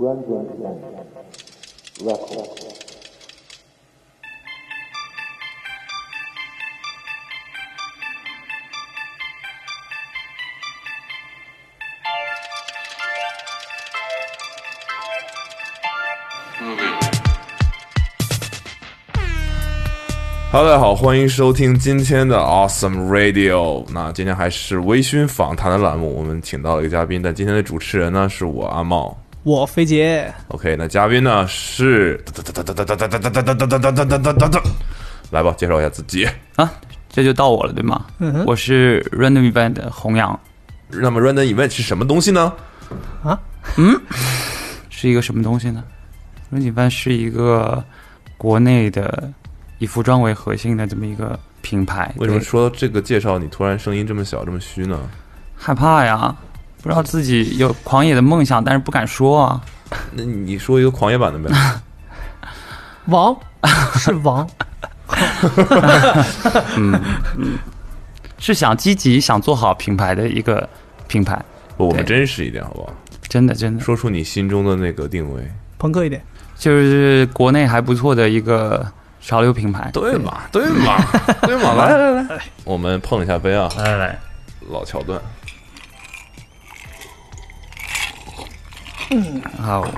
Random Record. 哈喽，大家好，欢迎收听今天的 Awesome Radio。那今天还是微醺访谈的栏目，我们请到了一个嘉宾，但今天的主持人呢是我阿茂。我肥姐，OK，那嘉宾呢是来吧，介绍一下自己。啊，这就到我了，对吗？嗯哼我是 Random Event 的弘扬，那么 Random Event 是什么东西呢？啊，嗯是一个什么东西呢？Random Event 是一个国内的以服装为核心的这么一个品牌。为什么对说这个介绍你突然声音这么小，这么虚呢？害怕呀？不知道自己有狂野的梦想，但是不敢说啊。那你说一个狂野版的呗？王是王，嗯是想积极想做好品牌的一个品牌，不，我们真实一点好不好？真的真的说出你心中的那个定位。朋克一点。就是国内还不错的一个潮流品牌。对嘛，对嘛，对嘛，来来来，我们碰一下杯啊，来来来，老桥段。好，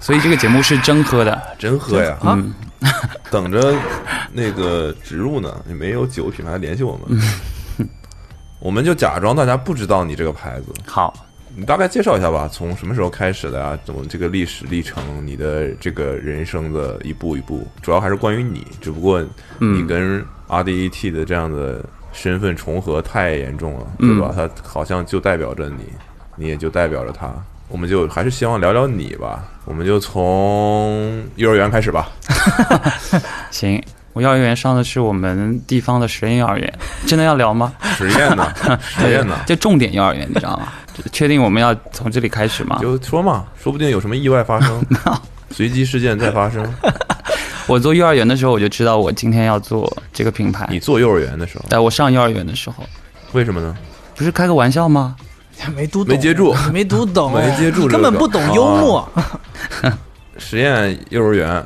所以这个节目是真喝的。真喝呀！啊嗯，等着那个植入呢，也没有酒品牌联系我们，我们就假装大家不知道你这个牌子，好，你大概介绍一下吧，从什么时候开始的呀？怎么这个历史历程，你的这个人生的一步一步，主要还是关于你，只不过你跟 RDET 的这样的身份重合太严重了，对吧？它好像就代表着你，你也就代表着他。我们就还是希望聊聊你吧，我们就从幼儿园开始吧。行。我幼儿园上的是我们地方的实验幼儿园，真的要聊吗？实验呢？实验呢？就重点幼儿园，你知道吗？确定我们要从这里开始吗？就说嘛，说不定有什么意外发生，随机事件再发生。我做幼儿园的时候，我就知道我今天要做这个品牌。你做幼儿园的时候，在我上幼儿园的时候，为什么呢？不是开个玩笑吗？没读懂，没接住 没读懂，没接住根本不懂幽默。实验幼儿园，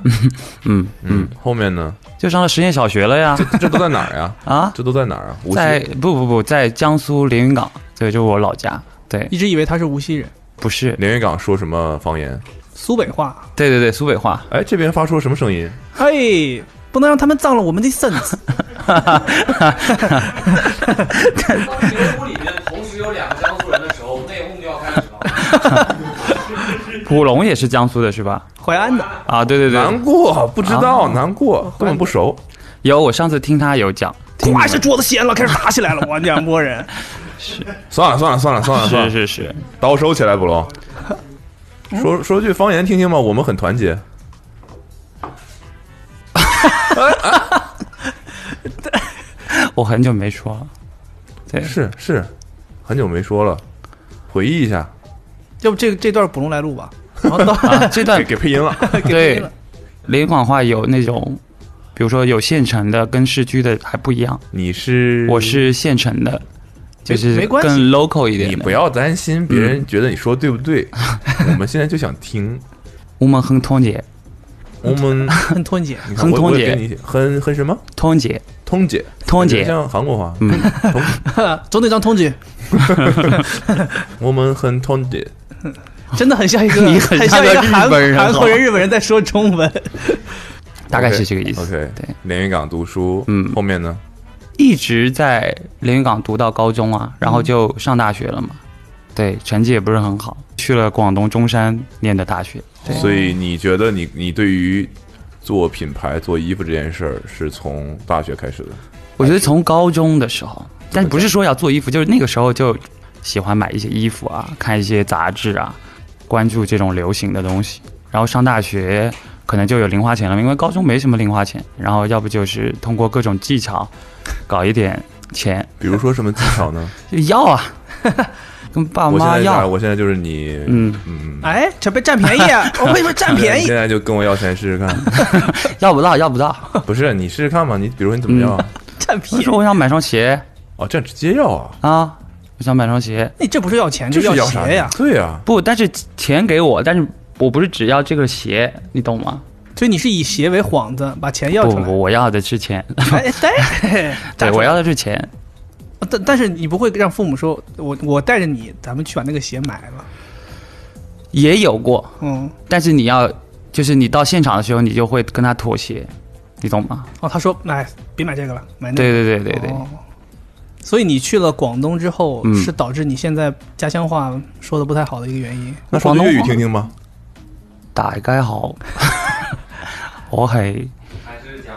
嗯，嗯，后面呢？就上了实验小学了呀。这这都在哪儿呀？啊，这都在哪儿啊？无锡在不不不，在江苏连云港，对就是我老家。对，一直以为他是无锡人，不是，连云港说什么方言？苏北话。对对对，苏北话。哎，这边发出了什么声音？嘿，不能让他们脏了我们的身子。当节目里面同时有两个江苏人的时候，内讧就要开始了。普龙也是江苏的是吧？淮安的，啊，对对对。难，过，不知道，难过，根本不熟。有我上次听他有讲，听你们。咵一下桌子掀了，开始打起来了。我两拨人，算了算了算了算了算了，是是是，刀收起来，捕龙。说说句方言听听吧，我们很团结。我很久没说了。对，是是，很久没说了，回忆一下，要不这这段补龙来录吧？然后到啊，这段给 给配音了。对了连云港话有那种，比如说有县城的跟市区的还不一样。你是我是县城的，就是更 local 一点。你不要担心别人觉得你说对不对，我们现在就想听。我们很通姐，我们很吞姐，你看我很很很什么通姐，通姐，通姐感觉像韩国话。嗯，总得讲通姐，我们很通姐。真的很像一个，你很很像一个韩日本人韩国人、日本人在说中文。大概是这个意思。OK，对，连云港读书，嗯后面呢？一直在连云港读到高中啊，然后就上大学了嘛。对，成绩也不是很好，去了广东中山念的大学。对，所以你觉得你你对于做品牌、做衣服这件事儿是从大学开始的？我觉得从高中的时候，但不是说要做衣服，就是那个时候就喜欢买一些衣服啊，看一些杂志啊，关注这种流行的东西。然后上大学可能就有零花钱了，因为高中没什么零花钱，然后要不就是通过各种技巧搞一点钱，比如说什么技巧呢？就 要啊，跟爸我现在妈要。我现在就是你，嗯嗯，哎，这被占便宜啊！我为什么占便宜现？在就跟我要钱试试看。要不到，要不到。不是你试试看嘛？你比如说你怎么要啊？占便宜我说？我想买双鞋哦，这样直接要啊？啊，我想买双鞋。你这不是要钱，就是要鞋呀！对呀，不，但是钱给我，但是我不是只要这个鞋，你懂吗？所以你是以鞋为幌子，把钱要出来。不不，我要的是钱，哎，对，对我要的是钱。但但是你不会让父母说，我我带着你，咱们去把那个鞋买了。也有过，嗯，但是你要，就是你到现场的时候，你就会跟他妥协，你懂吗？哦，他说，哎，别买这个了，买那个。对对对对对，哦所以你去了广东之后，嗯是导致你现在家乡话说的不太好的一个原因。那说句粤语听听吧。大家好，我係还是讲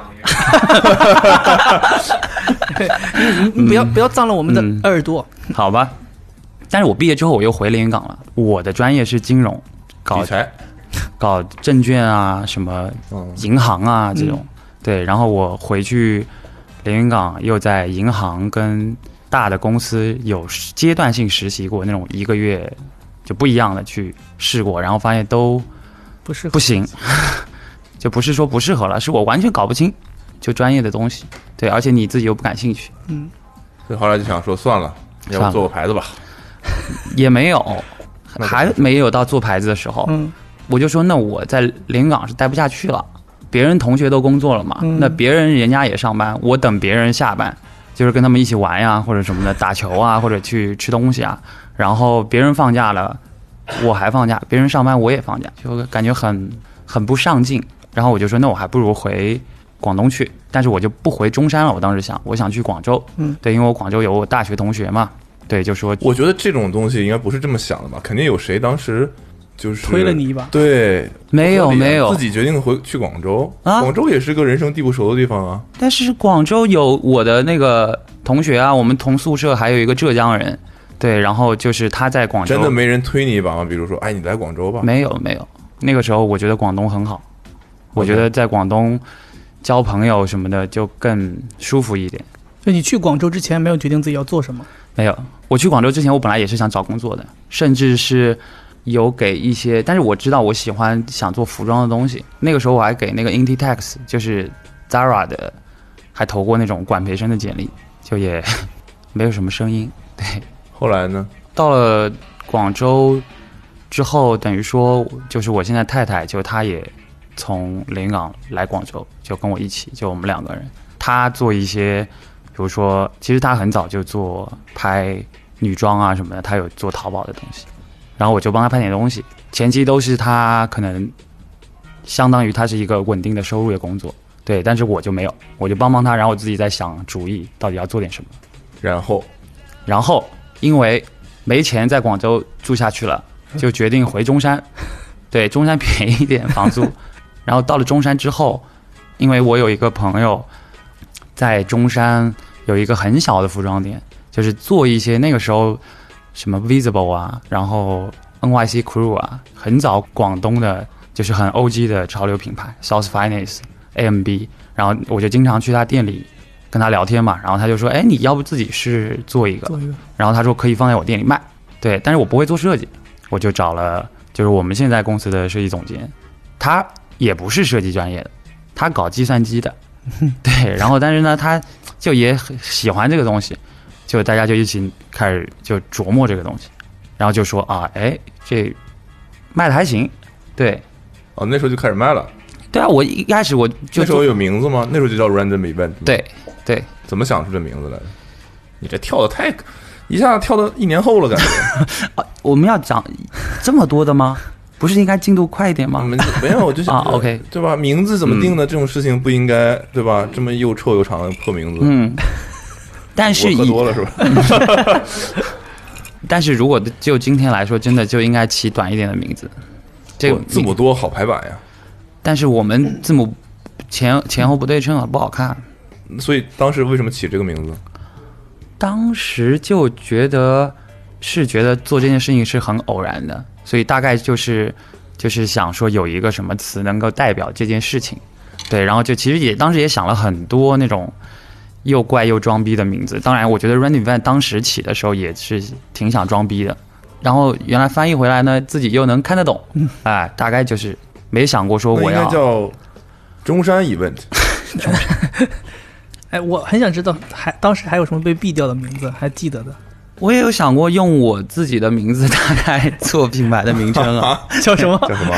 你 不要不要脏了我们的嗯耳朵。好吧。但是我毕业之后我又回连云港了，我的专业是金融，搞理财，搞证券啊，什么嗯，银行啊这种。嗯对，然后我回去连云港，又在银行跟大的公司有阶段性实习过，那种一个月就不一样的去试过，然后发现都不是不行，就不是说不适合了，是我完全搞不清就专业的东西。对，而且你自己又不感兴趣，嗯，所以后来就想说算了，要不做个牌子吧。也没有，还没有到做牌子的时候，嗯。我就说那我在连云港是待不下去了，别人同学都工作了嘛，嗯那别人人家也上班，我等别人下班，就是跟他们一起玩呀，或者什么的，打球啊，或者去吃东西啊，然后别人放假了，我还放假；别人上班我也放假，就感觉很很不上进。然后我就说，那我还不如回广东去，但是我就不回中山了。我当时想，我想去广州，嗯，对，因为我广州有我大学同学嘛，对，就说我觉得这种东西应该不是这么想的吧？肯定有谁当时就是推了你一把。对，没有没有自己决定回去广州啊广州也是个人生地不熟的地方啊。但是广州有我的那个同学啊，我们同宿舍还有一个浙江人，对，然后就是他在广州，真的没人推你一把吗？比如说，哎，你来广州吧。没有没有，那个时候我觉得广东很好，我觉得在广东交朋友什么的就更舒服一点。就你去广州之前没有决定自己要做什么。没有，我去广州之前，我本来也是想找工作的，甚至是有给一些，但是我知道我喜欢想做服装的东西。那个时候我还给那个 Inditex，就是 Zara 的，还投过那种管培生的简历，就也 没有什么声音。对，后来呢？到了广州之后，等于说就是我现在太太，就她也从连云港来广州，就跟我一起，就我们两个人。她做一些，比如说，其实她很早就做拍女装啊什么的，她有做淘宝的东西，然后我就帮他拍点东西。前期都是他可能相当于他是一个稳定的收入的工作，对，但是我就没有，我就帮帮他，然后我自己在想主意到底要做点什么。然后然后因为没钱在广州住下去了，就决定回中山。对，中山便宜一点房租。然后到了中山之后，因为我有一个朋友在中山有一个很小的服装店，就是做一些那个时候什么 Visible 啊，然后 NYC Crew 啊，很早广东的，就是很 OG 的潮流品牌 South Finance、AMB，然后我就经常去他店里跟他聊天嘛，然后他就说，哎，你要不自己是做一个？做一个，然后他说可以放在我店里卖，对，但是我不会做设计，我就找了就是我们现在公司的设计总监，他也不是设计专业的，他搞计算机的，对，然后但是呢，他就也很喜欢这个东西，就大家就一起开始就琢磨这个东西，然后就说啊，哎，这卖的还行，对，哦，那时候就开始卖了。对啊，我一开始我就那时候有名字吗？那时候就叫 Random Event。，对对，怎么想出这名字来的？你这跳的太，一下子跳到一年后了，感觉。啊 我们要讲这么多的吗？不是应该进度快一点吗？没有，我就想 啊，OK 对吧？名字怎么定的？这种事情不应该对吧？这么又臭又长的破名字，嗯，但是我喝多了是吧？但是如果就今天来说，真的就应该起短一点的名字。这个哦字母多好排版呀。但是我们字母前前后不对称啊，不好看。所以当时为什么起这个名字？当时就觉得是觉得做这件事情是很偶然的，所以大概就是就是想说有一个什么词能够代表这件事情，对，然后就其实也当时也想了很多那种又怪又装逼的名字。当然，我觉得 Running Van 当时起的时候也是挺想装逼的，然后原来翻译回来呢，自己又能看得懂，哎，大概就是没想过说那应该我要叫中山 Event。哎，我很想知道还当时还有什么被毙掉的名字，还记得的。我也有想过用我自己的名字大概做品牌的名称啊，叫什么？叫什么？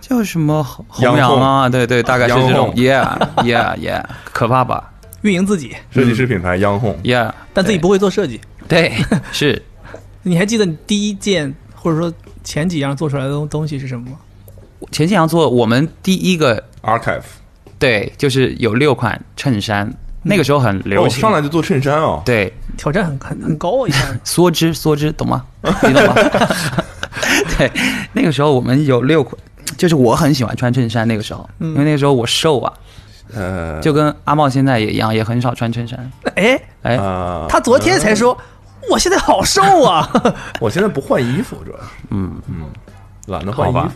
叫什么弘弘扬啊？对对，大概是这种。Yeah Yeah Yeah，可怕吧运营自己，设计师品牌央控。？Yeah，但自己不会做设计。对，是 你还记得你第一件或者说前几样做出来的东东西是什么吗？前几样做我们第一个 Archive，对，就是有六款衬衫，那个时候很流哦，行。上来就做衬衫哦。对，挑战很很很高啊，一下子。梭织，梭织，懂吗？你懂吗？对，那个时候我们有六款，就是我很喜欢穿衬衫。那个时候，嗯因为那个时候我瘦啊，呃，就跟阿茂现在也一样，也很少穿衬衫。哎，哎，啊，他昨天才说，我现在好瘦啊。我现在不换衣服，主要是嗯嗯，懒得换衣服。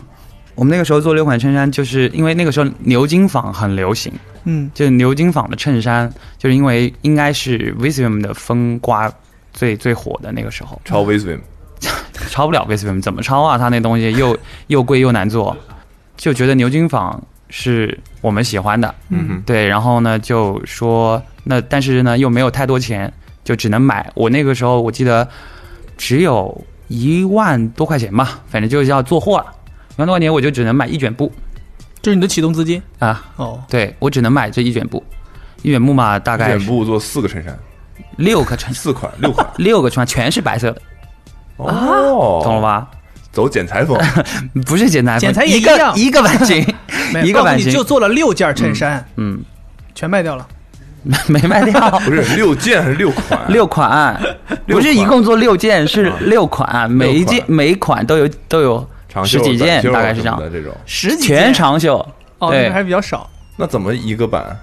我们那个时候做六款衬衫，就是因为那个时候牛津纺很流行，嗯，就是牛津纺的衬衫，就是因为应该是 Visvim 的风刮最最火的那个时候，超 Visvim，抄不了 Visvim，怎么抄啊？他那东西又又贵又难做，就觉得牛津纺是我们喜欢的，嗯，对，然后呢就说那但是呢又没有太多钱，就只能买。我那个时候我记得只有一万多块钱吧，反正就是要做货了。一万多块钱我就只能买一卷布这是你的启动资金啊，哦。对我只能买这一卷布，一卷布嘛大概一卷布做四个衬衫，六个穿四款六款，六个穿全是白色的，哦，懂了？吧？走剪裁风，不是剪裁风，剪裁也一个一样。一个版型，一个版型。就做了六件衬衫，嗯，全卖掉了。没卖掉。不是六件还是六款？六款，不是一共做六件，是六款，每一件每一款都有都有长袖十几件，大概是这样，的这种。十几全长袖，哦，对。还是比较少。那怎么一个版？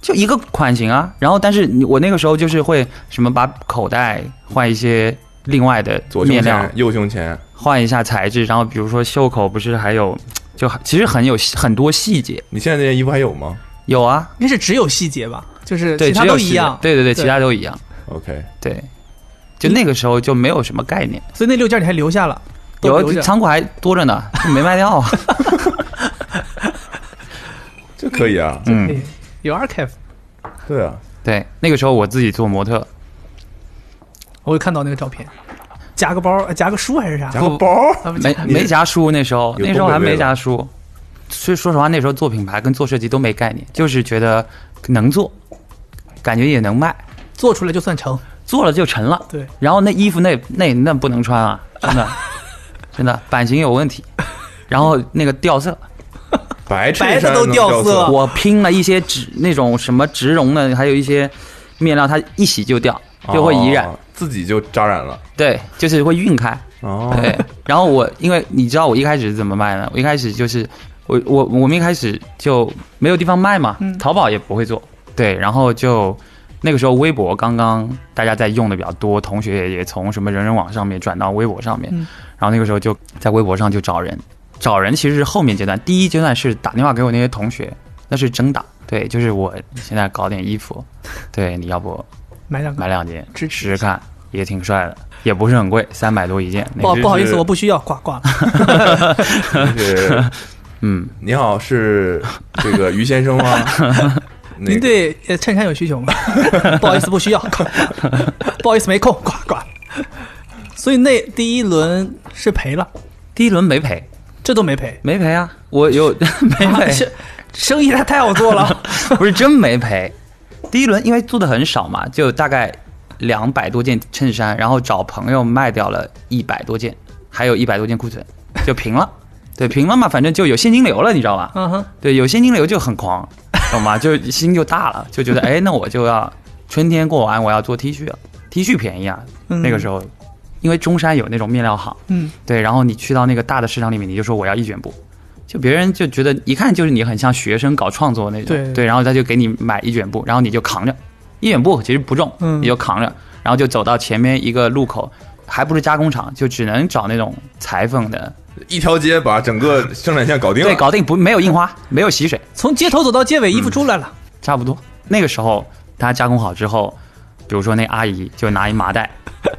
就一个款型啊。然后，但是我那个时候就是会什么把口袋换一些另外的左胸面料。前，，右胸前，换一下材质，然后比如说袖口不是还有，就其实很有很多细节。你现在这件衣服还有吗有啊，应该是只有细节吧，就是，其他都一样。对对对，对其他都一样。？OK，对，就那个时候就没有什么概念，所以那六件你还留下了。有仓库还多着呢，就没卖掉啊。这可以啊。嗯，哎有 archive，对啊，对，那个时候我自己做模特，我会看到那个照片，夹个包，呃夹个书还是啥？夹个包，没没夹书，那时候那时候还没夹书。所以说实话，那时候做品牌跟做设计都没概念，就是觉得能做，感觉也能卖，做出来就算成。做了就成了。对，然后那衣服那那那不能穿啊，真的 真的版型有问题，然后那个掉色，白衬白的都掉掉色我拼了一些植那种什么植绒的，还有一些面料，它一洗就掉，就会易染。哦自己就扎染了。对，就是会晕开。哦，对，然后我因为你知道我一开始是怎么卖呢？我一开始就是我我我们一开始就没有地方卖嘛，嗯淘宝也不会做，对，然后就那个时候微博刚刚大家在用的比较多，同学也也从什么人人网上面转到微博上面，嗯然后那个时候就在微博上就找人，找人其实是后面阶段，第一阶段是打电话给我那些同学，那是真打，对，就是我现在搞点衣服，对，你要不买两个。买两件支试试看，也挺帅的，也不是很贵，三百多一件，那个不好不好意思，我不需要，挂挂了。是 嗯。你好，是这个于先生吗？那您对呃衬衫有需求吗？不好意思，不需要，不好意思，没空，挂挂。所以那第一轮是赔了，第一轮没赔，这都没赔，没赔啊，我有没赔，这生意太太好做了。不是真没赔。第一轮因为做的很少嘛，就大概两百多件衬衫，然后找朋友卖掉了一百多件，还有一百多件库存，就平了。对，平了嘛，反正就有现金流了，你知道吧？嗯哼，对，有现金流就很狂，懂吗？就心就大了，就觉得哎，那我就要春天过完，我要做 T 恤了。T 恤便宜啊，嗯那个时候，因为中山有那种面料行，嗯，对，然后你去到那个大的市场里面，你就说我要一卷布，就别人就觉得一看就是你很像学生搞创作那种，对然后他就给你买一卷布，然后你就扛着，一卷布其实不重，嗯你就扛着，然后就走到前面一个路口，还不是加工厂，就只能找那种裁缝的，一条街把整个生产线搞定了。对，搞定不没有印花，没有洗水，从街头走到街尾，衣服出来了。差不多。那个时候他加工好之后，比如说那阿姨就拿一麻袋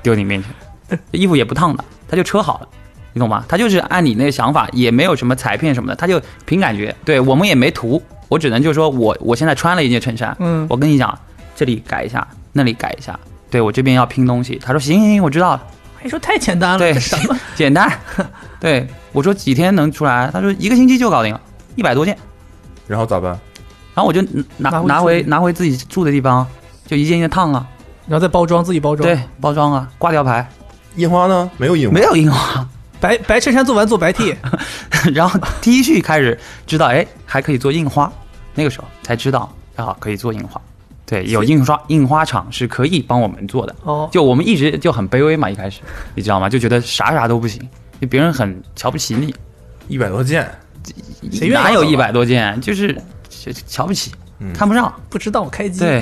丢你面前，衣服也不烫的，他就车好了。你懂吗？他就是按你那个想法，也没有什么裁片什么的，他就凭感觉。对我们也没图，我只能就是说我我现在穿了一件衬衫，嗯我跟你讲，这里改一下，那里改一下，对我这边要拼东西。他说行行行，我知道了，还说太简单了，对什么？简单。对我说几天能出来？他说一个星期就搞定了，一百多件。然后咋办？然后我就拿拿回拿回自己拿回自己住的地方，就一件一件烫啊，然后再包装，自己包装。对，，包装啊，挂吊牌，印花呢？没有印花，没有印花。白白衬衫做完做白 T，然后 T 恤开始知道，哎，还可以做印花，那个时候才知道啊，可以做印花。对，有印刷印花厂是可以帮我们做的。哦，就我们一直就很卑微嘛，一开始你知道吗？就觉得啥啥都不行，就别人很瞧不起你。一百多件，谁哪有一百多件？就是瞧不起，嗯看不上。不知道开机。对，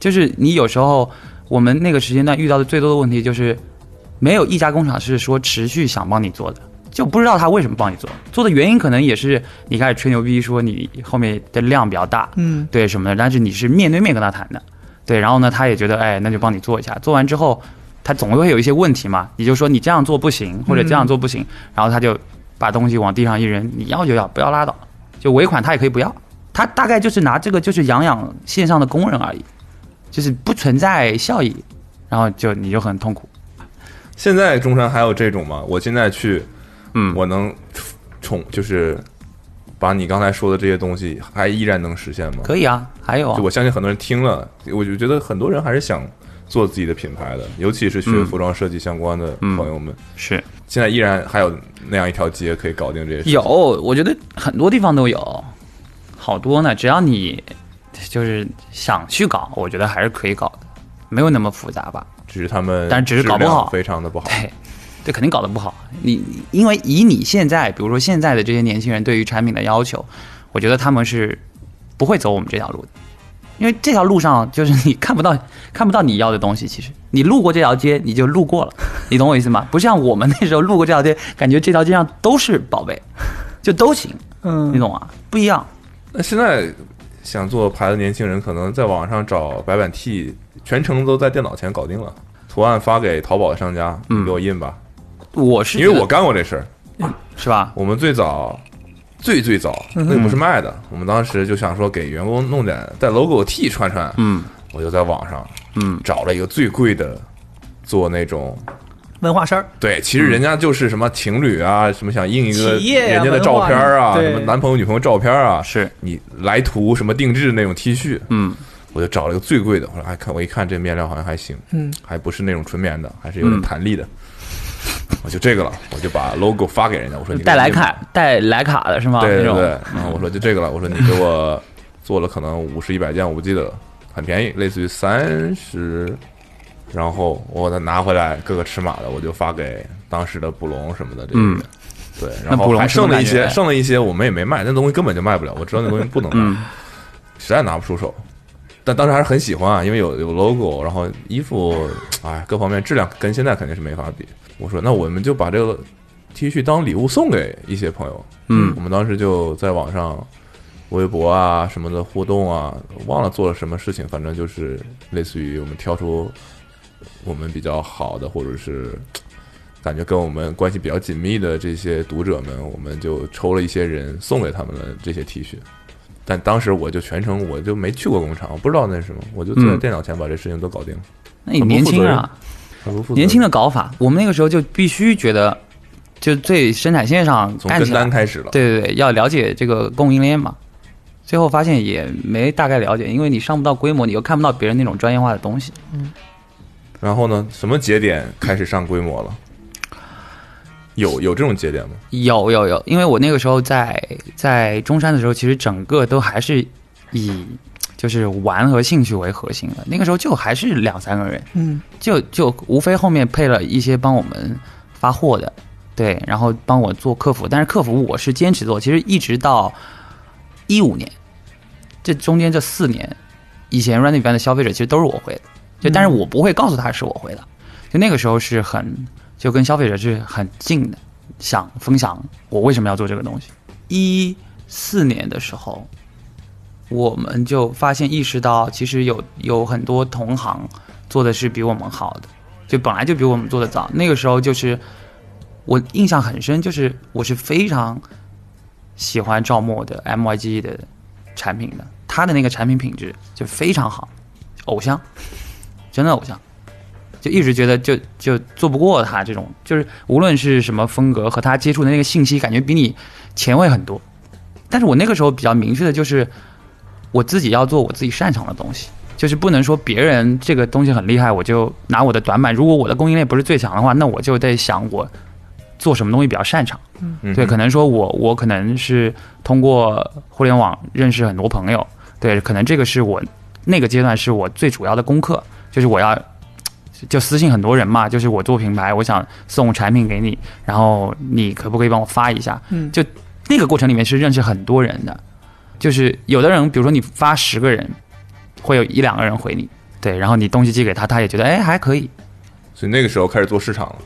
就是你有时候我们那个时间段遇到的最多的问题就是，没有一家工厂是说持续想帮你做的，就不知道他为什么帮你做。做的原因可能也是你开始吹牛逼说你后面的量比较大，嗯，对什么的，但是你是面对面跟他谈的，对，然后呢，他也觉得哎，那就帮你做一下。做完之后，他总会有一些问题嘛，你就说你这样做不行，或者这样做不行，然后他就把东西往地上一扔，你要就要，不要拉倒。就尾款他也可以不要，他大概就是拿这个就是养养线上的工人而已，就是不存在效益，然后就你就很痛苦。现在中山还有这种吗？我现在去，嗯我能宠就是把你刚才说的这些东西，还依然能实现吗？可以啊，还有啊就，我相信很多人听了，我就觉得很多人还是想做自己的品牌的，尤其是学嗯服装设计相关的嗯朋友们，是现在依然还有那样一条街可以搞定这些事。有，我觉得很多地方都有，好多呢。只要你就是想去搞，我觉得还是可以搞的，没有那么复杂吧？只是他们，但只是搞不好非常的不好。对，这肯定搞得不好。你你因为以你现在，比如说现在的这些年轻人对于产品的要求，我觉得他们是不会走我们这条路的，因为这条路上就是你看不到 看不到你要的东西。其实你路过这条街，你就路过了，你懂我意思吗？不像我们那时候路过这条街，感觉这条街上都是宝贝，就都行，嗯你，懂啊？不一样。那现在想做牌的年轻人，可能在网上找白板 T，全程都在电脑前搞定了，图案发给淘宝的商家，你嗯给我印吧，我是因为我干过这事儿。是吧？我们最早。最最早，嗯那个不是卖的，我们当时就想说给员工弄点带 logo T 穿穿，嗯我就在网上嗯找了一个最贵的，做那种文化衫儿，对，其实人家就是什么情侣啊，什么想印一个人家的照片啊，什么男朋友女朋友照片啊，是你来图什么定制那种 T 恤，嗯我就找了一个最贵的，我说哎看我一看这面料好像还行，嗯，还不是那种纯棉的，还是有点嗯。弹力的，我就这个了，我就把 logo 发给人家，我说你带莱卡带莱卡的是吗？对对对，然后我说就这个了，我说你给我 做了可能五十一百件，我不记得了，很便宜，类似于三十，然后我再拿回来各个尺码的，我就发给当时的布隆什么的这些人。嗯对，然后还剩了一些，剩了一些我们也没卖，那东西根本就卖不了，我知道那东西不能卖，嗯。实在拿不出手。但当时还是很喜欢啊，因为有有 logo，然后衣服，哎，各方面质量跟现在肯定是没法比。我说那我们就把这个 T 恤当礼物送给一些朋友，嗯我们当时就在网上微博啊什么的互动啊，忘了做了什么事情，反正就是类似于我们挑出我们比较好的，或者是感觉跟我们关系比较紧密的这些读者们，我们就抽了一些人送给他们了这些 T 恤。但当时我就全程我就没去过工厂，我不知道那是什么，我就坐在嗯电脑前把这事情都搞定了，那你年轻啊，年轻的搞法，我们那个时候就必须觉得，就最生产线上从跟单开始了，对对对，要了解这个供应链嘛。最后发现也没大概了解，因为你上不到规模，你又看不到别人那种专业化的东西。然后呢，什么节点开始上规模了？有有这种节点吗？有有有，因为我那个时候在在中山的时候，其实整个都还是以就是玩和兴趣为核心的。那个时候就还是两三个人，嗯，就就无非后面配了一些帮我们发货的，对，然后帮我做客服，但是客服我是坚持做，其实一直到一五年，这中间这四年，以前 Running Man 的消费者其实都是我会的，就但是我不会告诉他是我会的，就那个时候是很就跟消费者是很近的，想分享我为什么要做这个东西。一四年的时候，我们就发现意识到，其实有有很多同行做的是比我们好的，就本来就比我们做的早。那个时候就是我印象很深，就是我是非常喜欢赵默的 MYG 的产品的，他的那个产品品质就非常好，偶像，真的偶像。就一直觉得就就做不过他这种，就是无论是什么风格和他接触的那个信息，感觉比你前卫很多。但是我那个时候比较明确的就是，我自己要做我自己擅长的东西，就是不能说别人这个东西很厉害，我就拿我的短板。如果我的供应链不是最强的话，那我就得想我做什么东西比较擅长。嗯对，可能说我我可能是通过互联网认识很多朋友，对，可能这个是我那个阶段是我最主要的功课，就是我要就私信很多人嘛，就是我做品牌，我想送产品给你，然后你可不可以帮我发一下？嗯就那个过程里面是认识很多人的，就是有的人，比如说你发十个人，会有一两个人回你，对，然后你东西寄给他，他也觉得哎还可以，所以那个时候开始做市场了。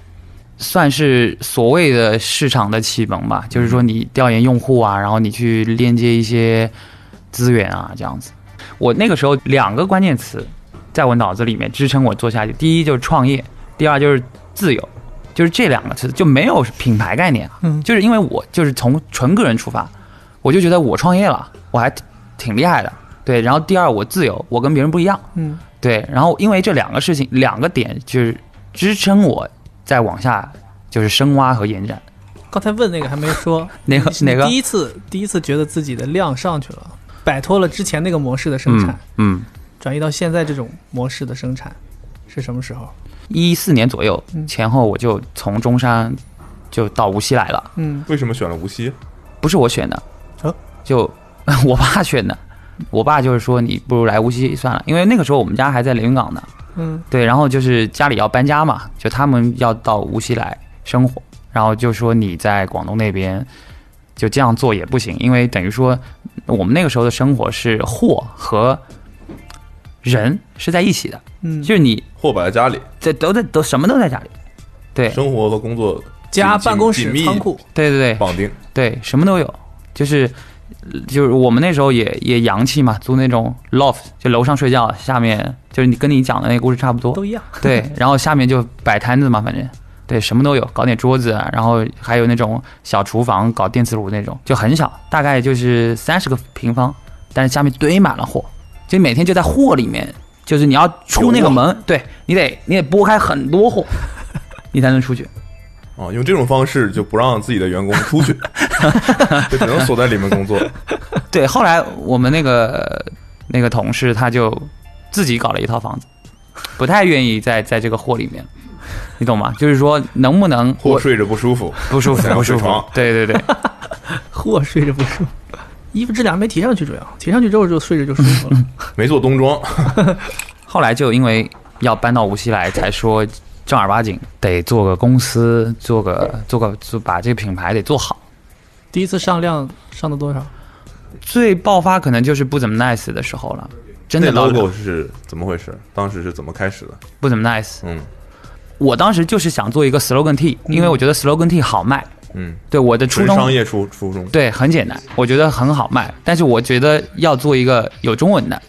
算是所谓的市场的启蒙吧，就是说你调研用户啊，然后你去链接一些资源啊，这样子。我那个时候两个关键词在我脑子里面支撑我做下去，第一就是创业，第二就是自由，就是这两个词就没有品牌概念啊，嗯。就是因为我就是从纯个人出发，我就觉得我创业了，我还挺挺厉害的，对。然后第二我自由，我跟别人不一样，嗯。对，然后因为这两个事情，两个点就是支撑我再往下就是深挖和延展。刚才问那个还没说，哪个你哪个。第一次第一次觉得自己的量上去了，摆脱了之前那个模式的生产，嗯，转移到现在这种模式的生产，是什么时候？一四年左右嗯前后，我就从中山就到无锡来了，嗯为什么选了无锡？不是我选的，哦 就我爸选的。我爸就是说，你不如来无锡算了，因为那个时候我们家还在连云港呢。嗯对，然后就是家里要搬家嘛，就他们要到无锡来生活，然后就说你在广东那边就这样做也不行，因为等于说我们那个时候的生活是货和人是在一起的，嗯，就是你货摆在家里，这都在都什么都在家里，对。生活和工作紧家办公室密仓库，对对对。绑定。对，什么都有，就是就是我们那时候也也洋气嘛，租那种 loft，就楼上睡觉，下面就是你跟你讲的那个故事差不多，都一样。对，然后下面就摆摊子嘛，反正。对什么都有，搞点桌子啊，然后还有那种小厨房，搞电磁炉那种，就很小，大概就是三十个平方，但是下面堆满了货，就每天就在货里面，就是你要出那个门，对你得你得拨开很多货，你才能出去。哦，用这种方式就不让自己的员工出去，就只能锁在里面工作。对，后来我们那个那个同事他就自己搞了一套房子，不太愿意在在这个货里面，你懂吗？就是说能不能货睡着不舒服，不舒服不舒服睡床？对对对。货睡着不舒服，衣服质量没提上去，主要提上去之后就睡着就舒服了。没做冬装，后来就因为要搬到无锡来，才说正儿八经得做个公司，做个做个做把这个品牌得做好。第一次上量上的多少？最爆发可能就是不怎么 nice 的时候了，真那的老 logo 是怎么回事？当时是怎么开始的？不怎么 nice。嗯我当时就是想做一个 slogan T，因为我觉得 slogan T 好卖。嗯，对我的初衷纯商业初初衷。对，很简单，我觉得很好卖。但是我觉得要做一个有中文的，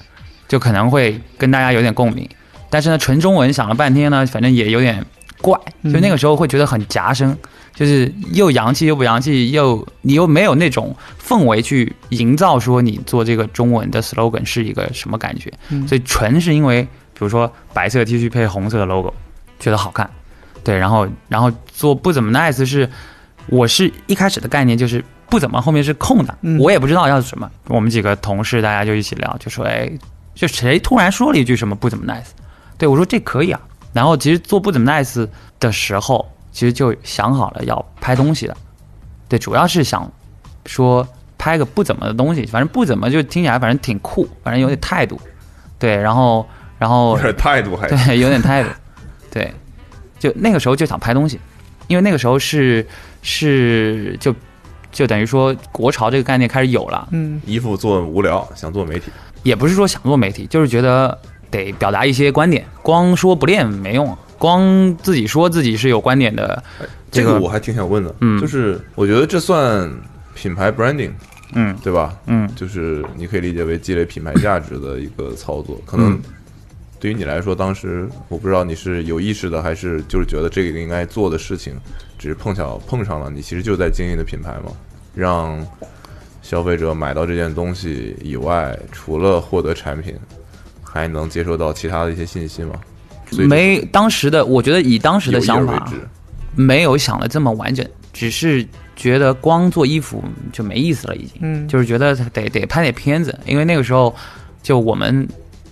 就可能会跟大家有点共鸣。但是呢，纯中文想了半天呢，反正也有点怪，嗯就那个时候会觉得很夹生，就是又洋气又不洋气，又你又没有那种氛围去营造说你做这个中文的 slogan 是一个什么感觉。嗯所以纯是因为，比如说白色 T 恤配红色的 logo，觉得好看，对，然后然后做不怎么 nice 是，我是一开始的概念就是不怎么，后面是空的，嗯。我也不知道要什么。我们几个同事大家就一起聊，就说，哎，就谁突然说了一句什么不怎么 nice，对我说这可以啊。然后其实做不怎么 nice 的时候，其实就想好了要拍东西的，对，主要是想说拍个不怎么的东西，反正不怎么就听起来反正挺酷，反正有点态度，对，然后然后有点态度还对，有点态度，对，就那个时候就想拍东西，因为那个时候是是就就等于说国潮这个概念开始有了，嗯衣服做无聊，想做媒体。也不是说想做媒体，就是觉得得表达一些观点，光说不练没用，光自己说自己是有观点的，这个我还挺想问的，嗯就是我觉得这算品牌 branding 嗯对吧？嗯就是你可以理解为积累品牌价值的一个操作。可能嗯对于你来说，当时我不知道你是有意识的，还是就是觉得这个应该做的事情，只是碰巧碰上了，你其实就在经营的品牌嘛，让消费者买到这件东西以外，除了获得产品，还能接收到其他的一些信息吗？没当时的，我觉得以当时的想法，没有想的这么完整，只是觉得光做衣服就没意思了，已经。嗯，就是觉得得得拍点片子，因为那个时候就我们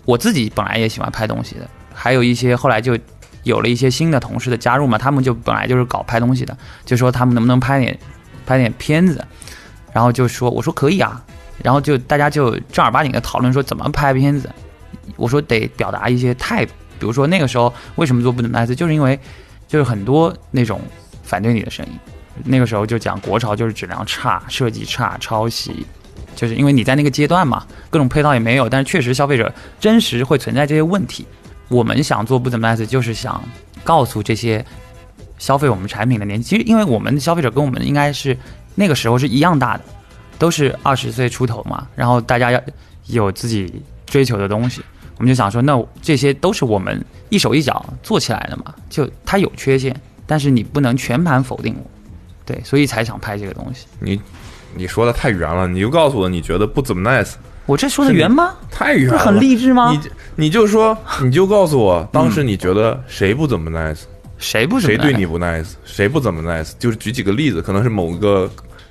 我自己本来也喜欢拍东西的，还有一些后来就有了一些新的同事的加入嘛，他们就本来就是搞拍东西的，就说他们能不能拍点拍点片子，然后就说我说可以啊，然后就大家就正儿八经的讨论说怎么拍片子，我说得表达一些态度，比如说那个时候为什么做不能 nice，就是因为就是很多那种反对你的声音。那个时候就讲国潮就是质量差、设计差、抄袭，就是因为你在那个阶段嘛，各种配套也没有，但是确实消费者真实会存在这些问题。我们想做不怎么 nice，就是想告诉这些消费我们产品的年轻，其实因为我们的消费者跟我们应该是那个时候是一样大的，都是二十岁出头嘛，然后大家要有自己追求的东西，我们就想说，那这些都是我们一手一脚做起来的嘛，就它有缺陷，但是你不能全盘否定我，对，所以才想拍这个东西。你你说的太圆了，你就告诉我你觉得不怎么 nice，我这说的圆吗？太圆了，这很励志吗？你你就说，你就告诉我，当时你觉得谁不怎么 nice，、谁不怎么谁对你不 nice，谁不怎么 nice，就是举几个例子，可能是某个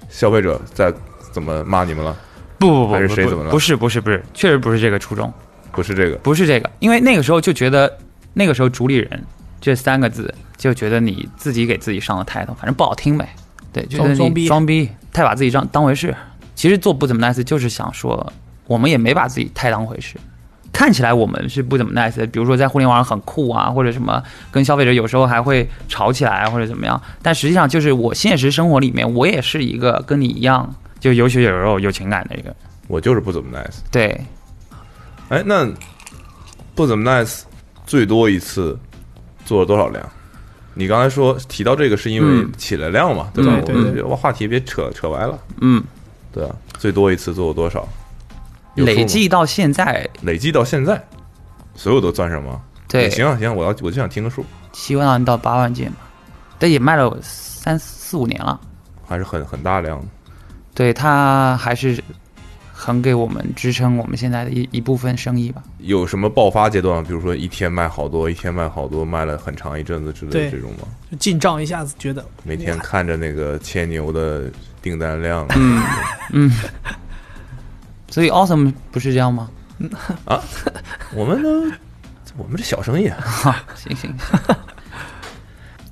消费者在怎么骂你们了，不不不，还是谁怎么了？不是不是不是，确实不是这个初衷，不是这个，不是这个，因为那个时候就觉得，那个时候主理人这三个字就觉得你自己给自己上了 title，反正不好听呗，对，觉得你装装逼。装逼，太把自己当当回事。其实做不怎么 nice 就是想说，我们也没把自己太当回事。看起来我们是不怎么 nice 的，比如说在互联网上很酷啊，或者什么跟消费者有时候还会吵起来啊，或者怎么样。但实际上就是我现实生活里面，我也是一个跟你一样就有血有肉、有情感的一个。我就是不怎么 nice。对，哎，那不怎么 nice，最多一次做了多少辆？你刚才说提到这个是因为嗯起了量嘛，对吧？我们这话题别扯扯歪了，嗯，对啊，最多一次做过多少？累计到现在，累计到现在，所有都算上吗？对，行啊行啊，我要我就想听个数，七万到八万件吧，但也卖了三四五年了。还是很很大量的。对，它还是很给我们支撑我们现在的一一部分生意吧。有什么爆发阶段？比如说一天卖好多，一天卖好多，卖了很长一阵子之类的这种吗？就进账一下子觉得每天看着那个牵牛的订单量，嗯嗯，所以 Awesome 不是这样吗？啊我们呢，我们这小生意啊，哈，行行行，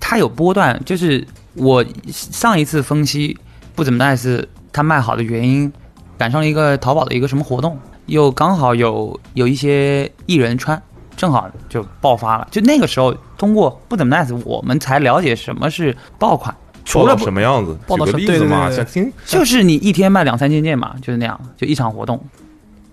它有波段，就是我上一次分析不怎么 nice，它卖好的原因，赶上了一个淘宝的一个什么活动，又刚好有有一些艺人穿，正好就爆发了。就那个时候，通过不怎么 nice，我们才了解什么是爆款。除了什么样子？报道举个例子嘛，什对对对对想听就是你一天卖两三千件嘛，就是那样，就一场活动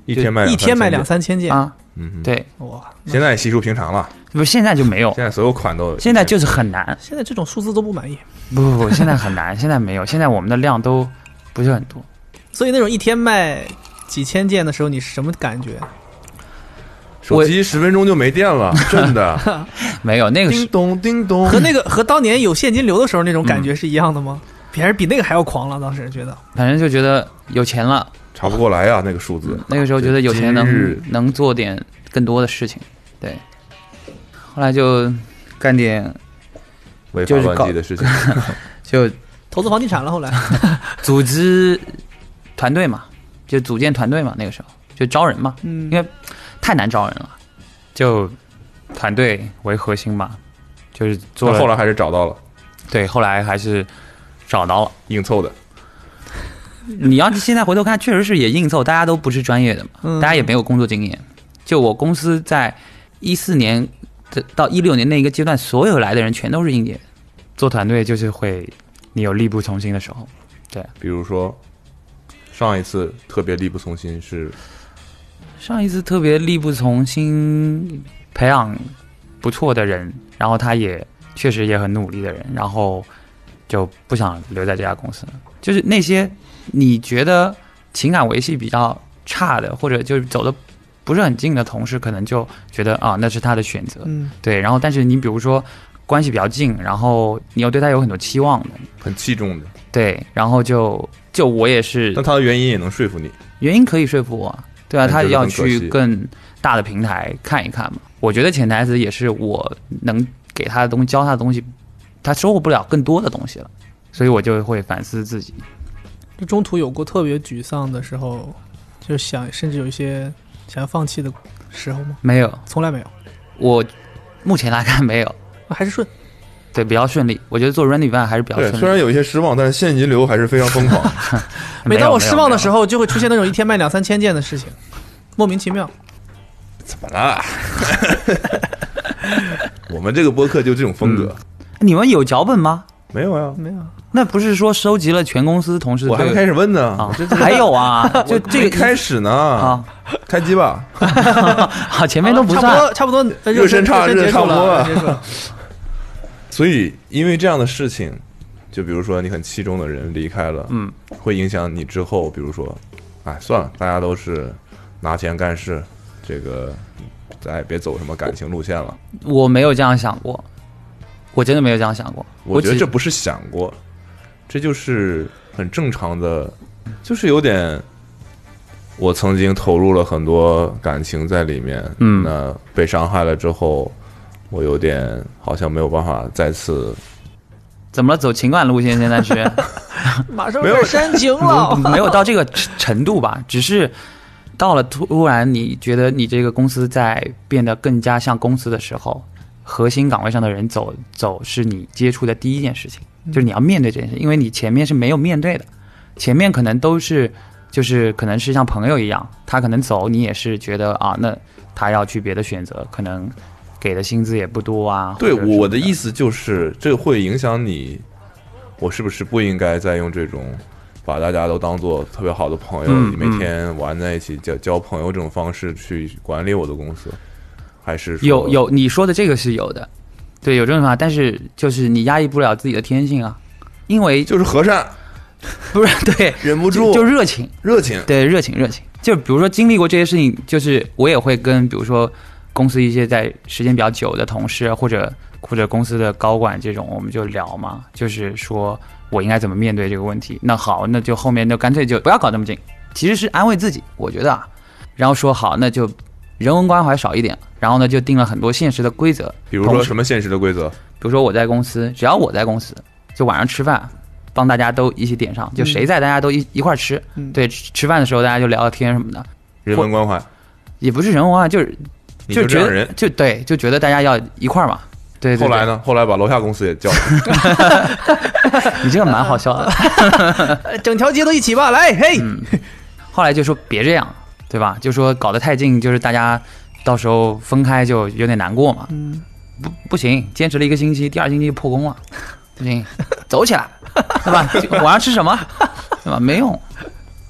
一天卖一天卖两三三千件，啊。嗯，对，哇！现在稀疏平常了，不，现在就没有，现在所有款都，现在就是很难。现在这种数字都不满意，不不不，现在很难，现在没有，现在我们的量都不是很多。所以那种一天卖几千件的时候，你是什么感觉？手机十分钟就没电了，真的，没有那个叮是咚叮咚，和那个和当年有现金流的时候那种感觉是一样的吗？别人比那个还要狂了，当时觉得。反正就觉得有钱了，查不过来呀，那个数字，那个时候觉得有钱能能做点更多的事情，对。后来就干点违法乱纪的事情，就 投资房地产了，后来。组织团队嘛，就组建团队嘛，那个时候就招人嘛，嗯因为太难招人了，就团队为核心嘛，就是做了后来还是找到了，对，后来还是找到了。硬凑的，你要现在回头看，确实是也硬凑，大家都不是专业的嘛，嗯大家也没有工作经验。就我公司在一四年的到一六年那一个阶段，所有来的人全都是应届。做团队就是会，你有力不从心的时候。对比如说上一次特别力不从心是上一次特别力不从心培养不错的人，然后他也确实也很努力的人，然后就不想留在这家公司了。就是那些你觉得情感维系比较差的，或者就是走的不是很近的同事，可能就觉得啊那是他的选择，嗯，对。然后但是你比如说关系比较近，然后你又对他有很多期望的，很器重的，对，然后就就我也是那他的原因也能说服你，原因可以说服我，对啊，他要很可惜去更大的平台看一看嘛。我觉得潜台词也是我能给他的东西，教他的东西，他收获不了更多的东西了，所以我就会反思自己。就中途有过特别沮丧的时候，就想甚至有一些想要放弃的时候吗？没有，从来没有，我目前来看没有，啊还是顺。对，比较顺利。我觉得做 Running Man 还是比较，顺利。虽然有一些失望，但是现金流还是非常疯狂。每当我失望的时候，就会出现那种一天卖两三千件的事情，莫名其妙。怎么了？我们这个播客就这种风格，你们有脚本吗？没有呀？没有，那不是说收集了全公司同事我还没开始问呢啊，还有啊，就这个开始呢。啊，开机吧。好，前面都不差不算。多，差不多，呃热身差热热身差不多了。所以，因为这样的事情，就比如说你很器重的人离开了，嗯，会影响你之后，比如说，哎，算了，大家都是拿钱干事，这个再也别走什么感情路线了。我没有这样想过，我真的没有这样想过。我觉得这不是想过，这就是很正常的，就是有点。我曾经投入了很多感情在里面，嗯那被伤害了之后，我有点好像没有办法再次怎么了？走情感路线现在是 马上没有煽情了。没有到这个程程度吧？只是到了突然，你觉得你这个公司在变得更加像公司的时候，核心岗位上的人走走是你接触的第一件事情，就是你要面对这件事，因为你前面是没有面对的，前面可能都是就是可能是像朋友一样，他可能走，你也是觉得啊，那他要去别的选择，可能给的薪资也不多啊。对我的意思就是，这会影响你，我是不是不应该再用这种把大家都当做特别好的朋友，嗯每天玩在一起交交朋友这种方式去管理我的公司？还是有有你说的这个是有的，对，有这种方法，但是就是你压抑不了自己的天性啊，因为就是 和善，不是对，忍不住就就热情，热情，对，热情热情。就比如说经历过这些事情，就是我也会跟比如说公司一些在时间比较久的同事，或者或者公司的高管这种，我们就聊嘛，就是说我应该怎么面对这个问题。那好，那就后面就干脆就不要搞这么近，其实是安慰自己，我觉得啊。然后说好，那就人文关怀少一点，然后呢就定了很多现实的规则，比如说什么现实的规则？比如说我在公司，只要我在公司，就晚上吃饭，帮大家都一起点上，就谁在大家都一一块儿吃。嗯对，吃吃饭的时候大家就聊聊天什么的，人文关怀，也不是人文啊，就是你就觉得人。就对，就觉得大家要一块儿嘛。对？后来呢？后来把楼下公司也叫了，你这个蛮好笑的。呃整条街都一起吧，来，嘿，嗯后来就说别这样，对吧？就说搞得太近，就是大家到时候分开就有点难过嘛。嗯，不不行，坚持了一个星期，第二星期就破功了，不行，走起来，对吧？就晚上吃什么，对吧？没用，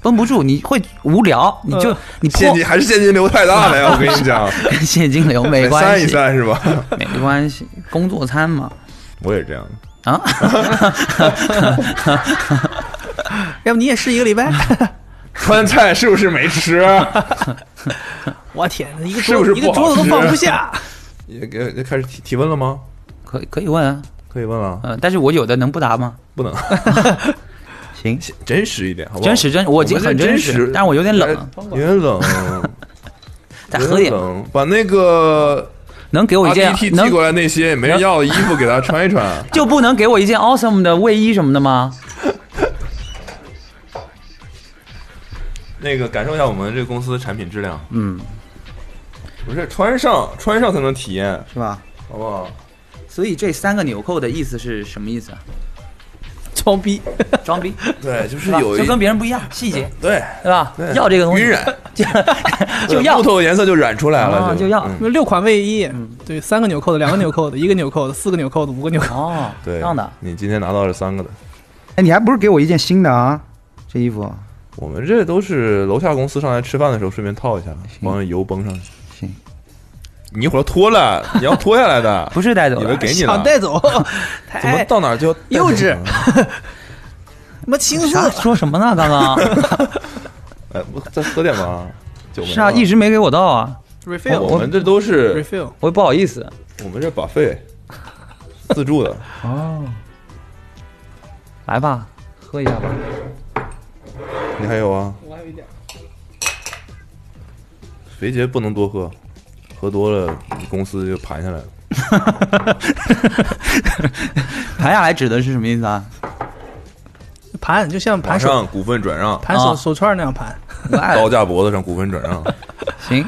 绷不住，你会无聊，你就、你现金还是现金流太大了呀！我跟你讲，跟 现金流没关系，散一散是吧？没关系，工作餐嘛。我也是这样的。啊，要不你也试一个礼拜？川菜是不是没吃？我天，一个是不是桌一个桌子都放不下。也给也开始提提问了吗？可以可以问啊，可以问了，嗯、但是我有的能不答吗？不能行，真实一点，好不好？真实真，我已经很真实，但是我有点冷，有点冷，再喝点，冷。把那个能给我一件 RDT 寄过来那些也没人要的衣服给他穿一穿。就不能给我一件 awesome 的卫衣什么的吗？那个感受一下我们这个公司的产品质量，嗯，不是穿上穿上才能体验，是吧？好不好？所以这三个纽扣的意思是什么意思啊？装逼，装逼，对，就是有一就跟别人不一样，细节，对。对吧？对？要这个东西，晕染，就就要。木头的颜色就染出来了，啊就要。嗯。六款卫衣，对，三个纽扣的，两个纽扣的，一个纽扣的，四个纽扣的，五个纽扣。哦，对，这样的，你今天拿到了三个的，哎，你还不是给我一件新的啊？这衣服？我们这都是楼下公司上来吃饭的时候顺便套一下，帮油崩上去。行，你一会儿脱了，你要脱下来的，不是带走以为，给你了，想带走，怎么太到哪儿就幼稚走呢他妈青啥涩。说什么呢？刚刚 哎，我再喝点吧，酒没是啊，了一直没给我倒啊，refill 我们这都是 refill，我也不好意思。我们这把费自助的，哦，来吧，喝一下吧。你还有啊？我还有一点。肥杰不能多喝，喝多了公司就盘下来了。盘下来指的是什么意思啊？盘就像盘手上股份转让，盘手啊手串那样盘。高价脖子上股份转让。行，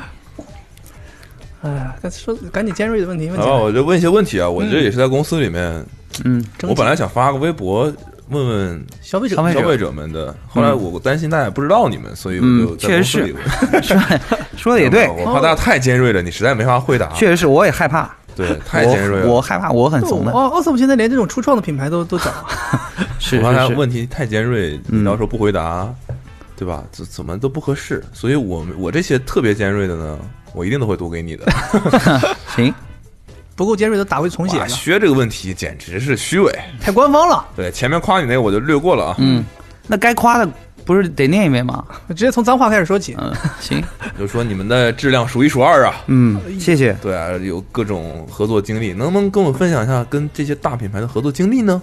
哎呀，该说赶紧尖锐的问题问。我就问一些问题啊。我这也是在公司里面，嗯，我本来想发个微博问问消费者消费者消费者们的，后来我担心大家不知道你们，所以我就嗯在公司里问。说的也 对，我怕大家太尖锐了，你实在没法回答。确实是，我也害怕，对，太尖锐了。我我害怕，我很怂的。哦，奥斯姆现在连这种初创的品牌都都找，是我怕他是是，问题太尖锐，嗯你到时候不回答，对吧？怎怎么都不合适。所以我我这些特别尖锐的呢，我一定都会读给你的。行，不够尖锐的打回重写哇，了，薛这个问题简直是虚伪。太官方了，对，前面夸你那个我就略过了啊。嗯，那该夸的不是得念一遍吗？直接从脏话开始说起。嗯，行，就说你们的质量数一数二啊。嗯，谢谢。对啊，有各种合作经历，能不能跟我分享一下跟这些大品牌的合作经历呢？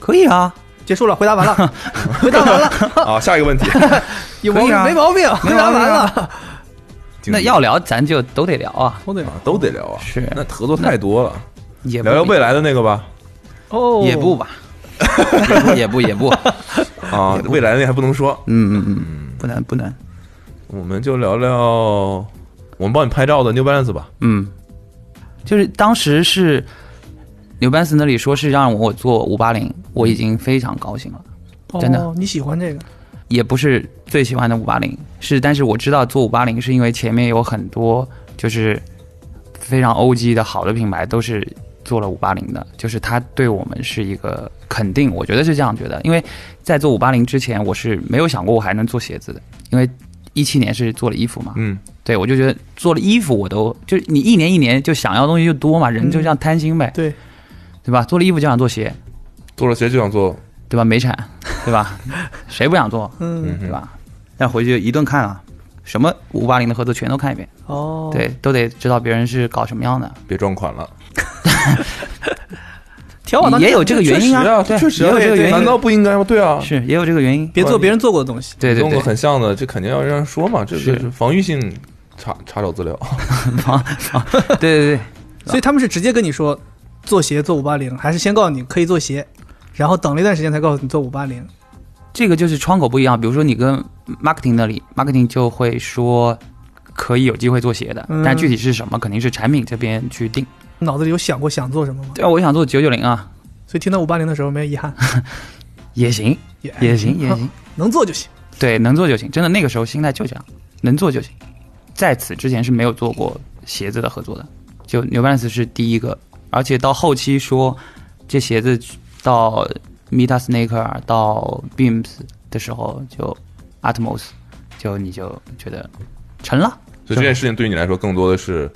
可以啊，结束了，回答完了，回答完了，啊，下一个问题，有毛病可以啊没毛病？回答完了，那要聊咱就都得聊啊，都得啊都得聊啊，是那合作太多了，也聊聊未来的那个吧。哦，也不吧，也不也不，啊，未来的那还不能说，嗯嗯嗯，不难不难。我们就聊聊我们帮你拍照的 New Balance 吧。嗯，就是当时是 New Balance 那里说是让我做五八零，我已经非常高兴了。真的哦，你喜欢这个？也不是最喜欢的五八零，是但是我知道做五八零是因为前面有很多就是非常 OG 的好的品牌都是做了五八零的，就是它对我们是一个肯定，我觉得是这样觉得。因为在做五八零之前，我是没有想过我还能做鞋子的，因为一七年是做了衣服嘛，嗯，对我就觉得做了衣服我都就你一年一年就想要的东西就多嘛，人就这样贪心呗，对，对吧？做了衣服就想做鞋，做了鞋就想做，对吧？美产，对吧？谁不想做，嗯，对吧？但回去一顿看啊，什么五八零的合作全都看一遍，哦，对，都得知道别人是搞什么样的。别撞款了。调好当也有这个原因确实啊，对确实啊也有这个原因难道不应该吗？对啊，是也有这个原因。别做别人做过的东西。对对对，很像的，这肯定要让人说嘛，这是这是防御性查查找资料。对对对，所以他们是直接跟你说做鞋做五八零，还是先告诉你可以做鞋，然后等了一段时间才告诉你做五八零？这个就是窗口不一样。比如说你跟 marketing 那里，marketing 就会说可以有机会做鞋的，嗯但具体是什么，肯定是产品这边去定。脑子里有想过想做什么吗？对啊，我想做九九零啊，所以听到五八零的时候没有遗憾，也行，也也行，也行。能做就行。对，能做就行。真的那个时候心态就这样，能做就行。在此之前是没有做过鞋子的合作的，就 New Balance 是第一个，而且到后期说这鞋子到 Meta Sneaker 到 Beams 的时候，就 Atmos 就你就觉得成了。所以这件事情对于你来说，更多的是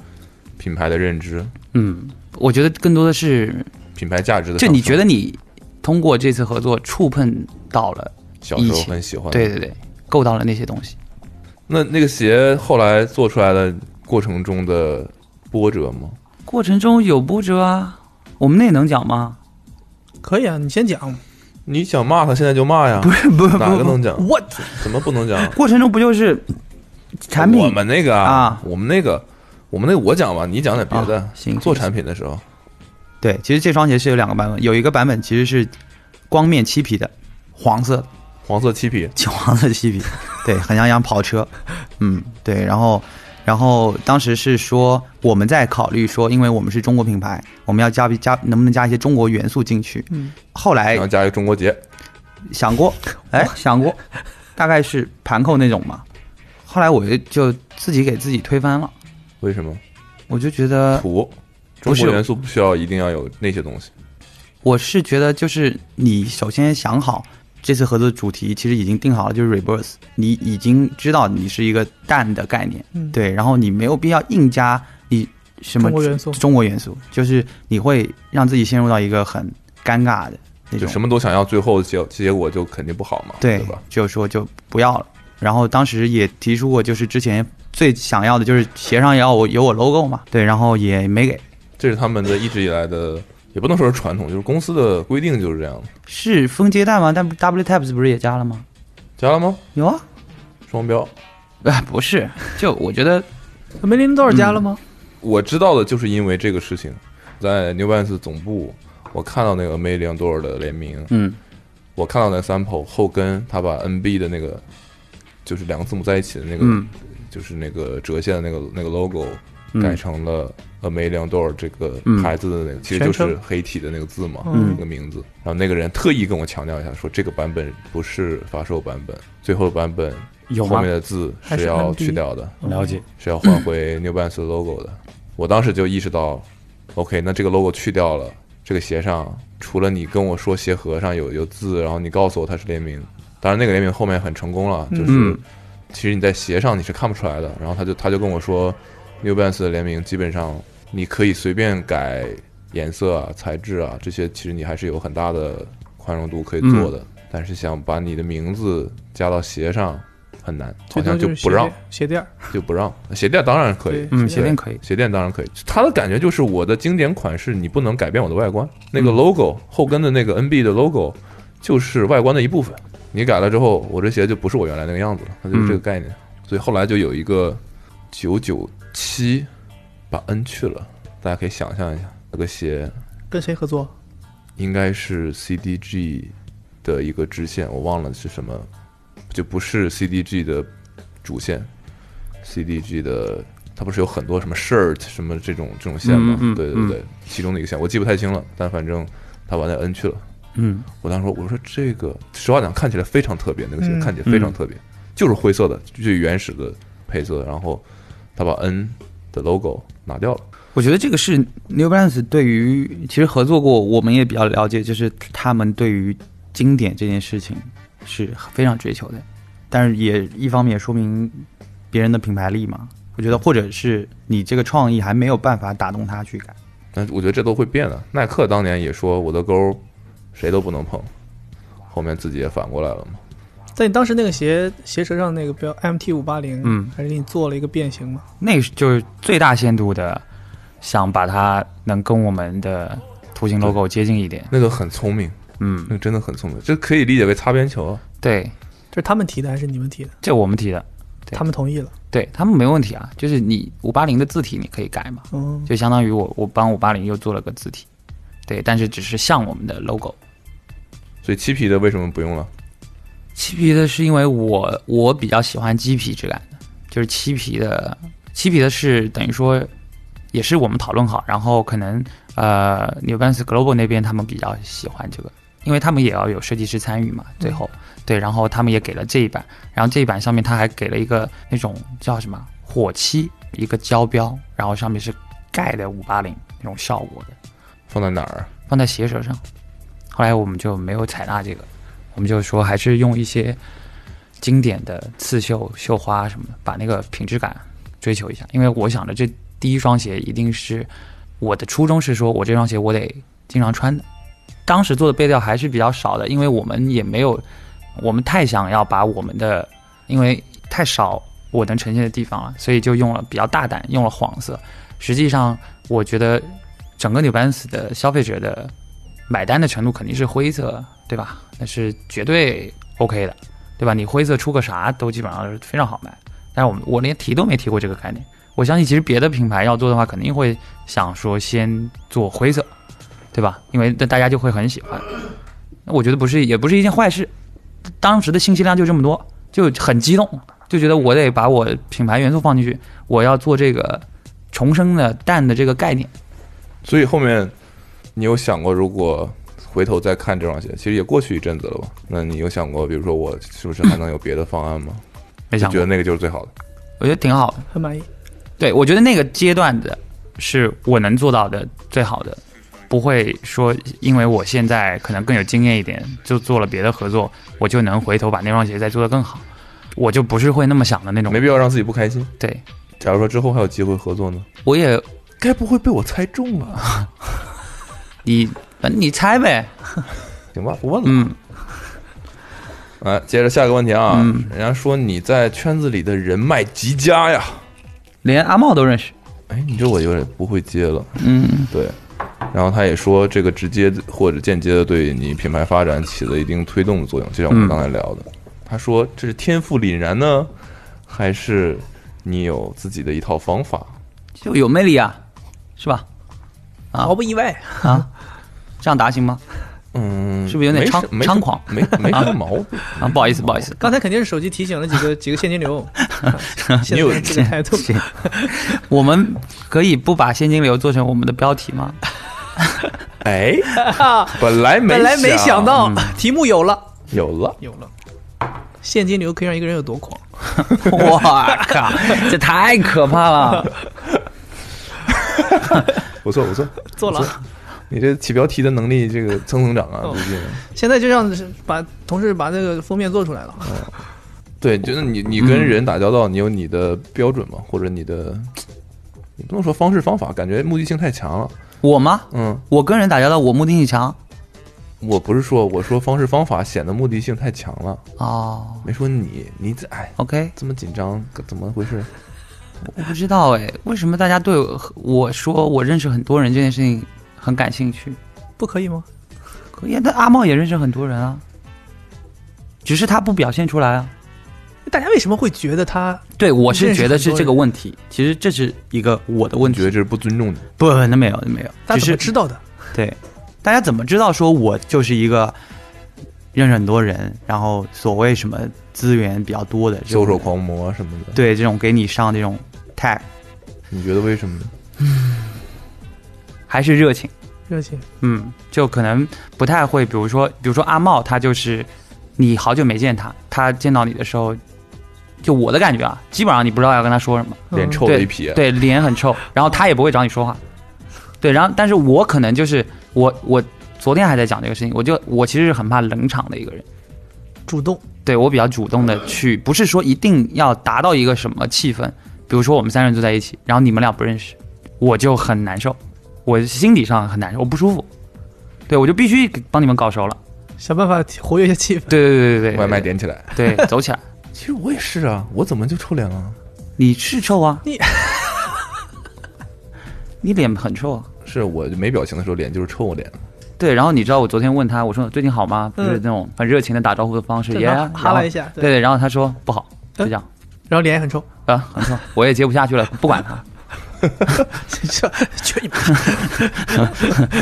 品牌的认知、嗯，我觉得更多的是，品牌价值的就。你觉得你通过这次合作触碰到了，小时候很喜欢，对对对，够到了那些东西。那那个鞋后来做出来的过程中的波折吗？过程中有波折啊，我们那能讲吗？可以啊，你先讲。你想骂他，现在就骂呀。不是不是，哪个能讲？我怎么不能讲？过程中不就是产品我们那个啊我们那个，我们那个我讲吧，你讲点别的啊。行做产品的时候，对，其实这双鞋是有两个版本，有一个版本其实是光面漆皮的，黄色黄色漆皮，黄色漆皮，对，很像一辆跑车，嗯，对，然后。然后当时是说我们在考虑说，因为我们是中国品牌，我们要加加能不能加一些中国元素进去。嗯，后来然后加一个中国结，想过，哎，想过，大概是盘扣那种嘛。后来我就就自己给自己推翻了，为什么？我就觉得土，中国元素不需要一定要有那些东西。我是觉得，就是你首先想好这次合作的主题，其实已经定好了，就是 reverse，你已经知道你是一个蛋的概念，嗯。对，然后你没有必要硬加你什么中国元素。中国元素，就是你会让自己陷入到一个很尴尬的那种。就什么都想要，最后结结果就肯定不好嘛，对对吧？就说就不要了。然后当时也提出过，就是之前最想要的就是鞋上也要我有我 logo 嘛，对，然后也没给，这是他们的一直以来的，也不能说是传统，就是公司的规定就是这样的。是分阶段吗？但 W Tabs 不是也加了吗？加了吗？有啊，双标，哎，不是，就我觉得梅林多少加了吗？我知道的就是因为这个事情，在 New Balance 总部，我看到那个 Million Door 的联名，嗯我看到那个 sample 后跟他把 NB 的那个就是两个字母在一起的那个，嗯就是那个折线的那个那个 logo 嗯改成了 A Million Door 这个嗯牌子的那个，其实就是黑体的那个字嘛，嗯那个名字。然后那个人特意跟我强调一下，说这个版本不是发售版本，最后版本后面？的字是是要去掉的。了解。是要换回 New Balance 的 logo 的。我当时就意识到，OK，那这个 logo 去掉了，这个鞋上除了你跟我说鞋盒上有有字，然后你告诉我它是联名，当然那个联名后面很成功了，就是、嗯其实你在鞋上你是看不出来的。然后他就他就跟我说，New Balance 的联名基本上你可以随便改颜色啊、材质啊这些，其实你还是有很大的宽容度可以做的。但是想把你的名字加到鞋上很难，好像就不让鞋垫，鞋垫儿，就不让。鞋垫当然可以对，嗯，鞋鞋垫可以。鞋垫当然可以，它的感觉就是我的经典款式，你不能改变我的外观。那个嗯 logo、后跟的那个 NB 的 logo 就是外观的一部分，你改了之后，我这鞋就不是我原来那个样子了，它就是这个概念。所以后来就有一个九九七把 N 去了，大家可以想象一下，那个鞋跟谁合作？应该是 CDG 的一个支线，我忘了是什么，就不是 CDG 的主线，CDG 的它不是有很多什么 shirt 什么这种这种线吗？嗯嗯嗯对对对，其中的一个线我记不太清了，但反正他把那 N 去了。嗯我当时说，我说这个实话讲看起来非常特别，那个鞋嗯看起来非常特别，就是灰色的，最原始的配色，然后他把 N 的 logo 拿掉了。我觉得这个是 New Balance 对于其实合作过，我们也比较了解，就是他们对于经典这件事情是非常追求的，但是也一方面也说明别人的品牌力嘛。我觉得或者是你这个创意还没有办法打动他去改。但是我觉得这都会变的。耐克当年也说我的勾谁都不能碰，后面自己也反过来了嘛。在你当时那个鞋鞋舌上那个标 MT 五八零，嗯，还是给你做了一个变形吗？那就是最大限度的想把它能跟我们的图形 logo 接近一点。那个很聪明，嗯那，个真的很聪明，这可以理解为擦边球啊。对，这是他们提的还是你们提的？这我们提的，对他们同意了。对他们没问题啊。就是你五八零的字体你可以改嘛，嗯，就相当于我我帮五八零又做了个字体，对，但是只是像我们的 logo。所以漆皮的为什么不用了？漆皮的是因为我我比较喜欢鸡皮质感的，就是漆皮的，漆皮的是等于说也是我们讨论好，然后可能呃 New Balance Global 那边他们比较喜欢这个，因为他们也要有设计师参与嘛，最后、对，然后他们也给了这一版，然后这一版上面他还给了一个那种叫什么火漆一个胶标，然后上面是盖的五八零那种效果的，放在哪儿？放在鞋舌上。后来我们就没有采纳这个，我们就说还是用一些经典的刺绣、绣花什么的，把那个品质感追求一下。因为我想着这第一双鞋一定是我的初衷是说我这双鞋我得经常穿的。当时做的备料还是比较少的，因为我们也没有，我们太想要把我们的，因为太少我能呈现的地方了，所以就用了比较大胆，用了黄色。实际上，我觉得整个 New Balance 的消费者的买单的程度肯定是灰色，对吧？那是绝对 OK 的，对吧？你灰色出个啥都基本上是非常好卖。但是我们我连提都没提过这个概念。我相信其实别的品牌要做的话，肯定会想说先做灰色，对吧？因为那大家就会很喜欢。那我觉得不是，也不是一件坏事。当时的信息量就这么多，就很激动，就觉得我得把我品牌元素放进去，我要做这个重生的蛋的这个概念。所以后面你有想过，如果回头再看这双鞋，其实也过去一阵子了吧？那你有想过，比如说我是不是还能有别的方案吗？没想过觉得，那个就是最好的。我觉得挺好的。很满意。对，我觉得那个阶段的是我能做到的最好的，不会说因为我现在可能更有经验一点，就做了别的合作，我就能回头把那双鞋再做得更好。我就不是会那么想的那种没。必要让自己不开心。对，假如说之后还有机会合作呢？我也该不会被我猜中了？你你猜呗，行吧，不问了。嗯，来，接着下一个问题啊，嗯人家说你在圈子里的人脉极佳呀，连阿茂都认识。哎，你这我有点不会接了。嗯，对，然后他也说这个直接或者间接的对你品牌发展起了一定推动的作用，就像我们嗯刚才聊的。他说这是天赋凛然呢，还是你有自己的一套方法。就有魅力啊，是吧？啊毫不意外。啊，这样答行吗？嗯，是不是有点猖没没猖狂？没没什么毛病。啊，不好意思，不好意思，刚才肯定是手机提醒了几个 几个现金流，现你有在这个态度，我们可以不把现金流做成我们的标题吗？哎，本来没本来没想到嗯题目有了，有了，有了。现金流可以让一个人有多狂？哇靠，这太可怕了！不错不错，做了，你这起标题的能力这个蹭蹭涨啊，哦最近。现在就让把同事把那个封面做出来了。对，就是你你跟人打交道，你有你的标准吗？或者你的，你不能说方式方法，感觉目的性太强了。我吗？嗯，我跟人打交道，我目的性强我不是说我说方式方法显得目的性太强了，哦。没说你，你这哎 OK，这么紧张，怎么回事？我不知道哎，为什么大家对我我说我认识很多人这件事情很感兴趣？不可以吗？可以啊，但阿茂也认识很多人啊，只是他不表现出来啊。大家为什么会觉得他对，我是觉得是这个问题。其实这是一个我的问题你觉得。这是不尊重你？不不，那没有，那没有，他是么知道的？对，大家怎么知道说我就是一个认识很多人，然后所谓什么资源比较多的这种销售狂魔什么的？对这种给你上这种 tag，你觉得为什么呢？还是热情。热情，嗯，就可能不太会，比如说，比如说阿茂，他就是你好久没见他，他见到你的时候，就我的感觉啊，基本上你不知道要跟他说什么，脸臭的一批，对，脸很臭，然后他也不会找你说话，对，然后但是我可能就是我我昨天还在讲这个事情，我就我其实是很怕冷场的一个人，主动，对我比较主动的去，不是说一定要达到一个什么气氛，比如说我们三人坐在一起，然后你们俩不认识，我就很难受，我心理上很难受，我不舒服，对我就必须帮你们搞熟了，想办法活跃一下气氛。对对对对对，外卖点起来。对走起来，其实我也是啊，我怎么就臭脸了？你是臭啊，你 你脸很臭啊。是我没表情的时候脸就是臭脸，对，然后你知道我昨天问他，我说最近好吗？不是嗯那种很热情的打招呼的方式，对耶，哈哈了一下，对，对，然后他说不好，就嗯这样然后脸也很臭，啊，很臭，我也接不下去了，不管他，这就你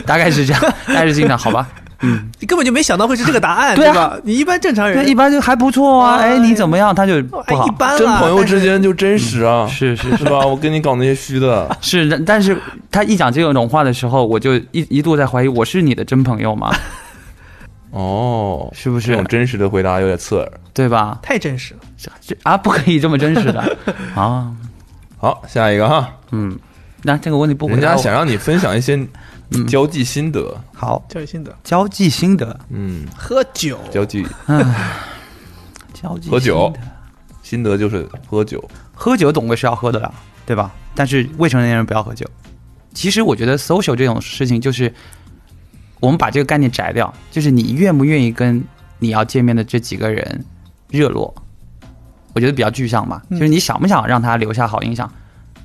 大概是这样，大概是这样，好吧？嗯你根本就没想到会是这个答案，对啊吧？你一般正常对，人一般就还不错啊，哎哎，你怎么样？他就哦不好哎一，般啦真朋友之间就真实啊，是是是吧？我跟你搞那些虚的，是，但但是他一讲这种话的时候，我就一一度在怀疑我是你的真朋友吗？哦，是不是这种真实的回答有点刺耳。对吧？太真实了。这啊，不可以这么真实的 啊，好，下一个哈，嗯，那这个问题不回人答想让你分享一些 嗯。交际心得，好。交际心得，交际心得，嗯，喝酒，交际。交际喝酒。心得心得就是喝酒，喝酒总归是要喝的啦，对吧？但是未成年人不要喝酒。其实我觉得 social 这种事情，就是我们把这个概念摘掉，就是你愿不愿意跟你要见面的这几个人热络，我觉得比较具象嘛。嗯就是你想不想让他留下好印象？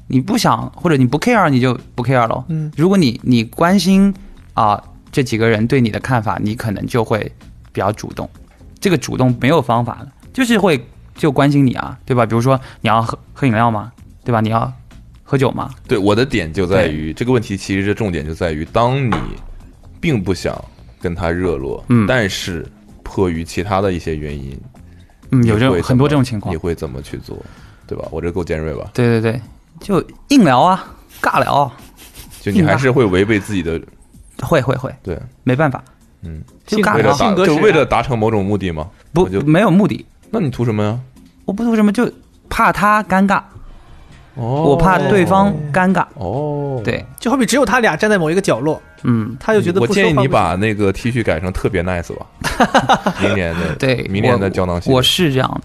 你不想或者你不 care，你就不 care 咯。嗯，如果你你关心啊、这几个人对你的看法，你可能就会比较主动。这个主动没有方法的，就是会就关心你啊，对吧？比如说你要喝喝饮料吗？对吧？你要喝酒吗？对，我的点就在于这个问题，其实重点就在于，当你并不想跟他热络，嗯但是迫于其他的一些原因，嗯，有这种很多这种情况你。会怎么去做？对吧？我这够尖锐吧？对对对，就硬聊啊，尬聊啊，就你还是会违背自己的，会会会，对，没办法，嗯，就尬聊，就为了达成某种目的吗？不就没有目的，那你图什么呀？我不图什么，就怕他尴尬，哦，我怕对方尴尬。哦，。对，就好比只有他俩站在某一个角落，嗯，他就觉得我建议你把那个 T 恤改成特别 nice 吧，明年的对，明年的胶囊系列我是这样的，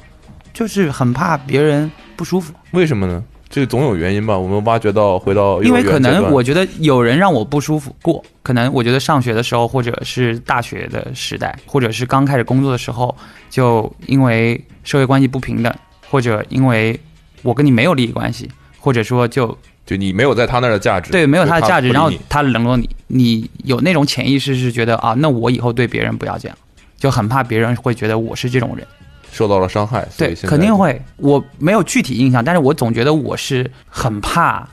就是很怕别人不舒服，为什么呢？这总有原因吧？我们挖掘到回到因为可能我觉得有人让我不舒服过，可能我觉得上学的时候，或者是大学的时代，或者是刚开始工作的时候，就因为社会关系不平等，或者因为我跟你没有利益关系，或者说就就你没有在他那儿的价值，对没有他的价值，然后他冷落你，你有那种潜意识是觉得啊，那我以后对别人不要这样，就很怕别人会觉得我是这种人。受到了伤害，对，肯定会。我没有具体印象，但是我总觉得我是很怕，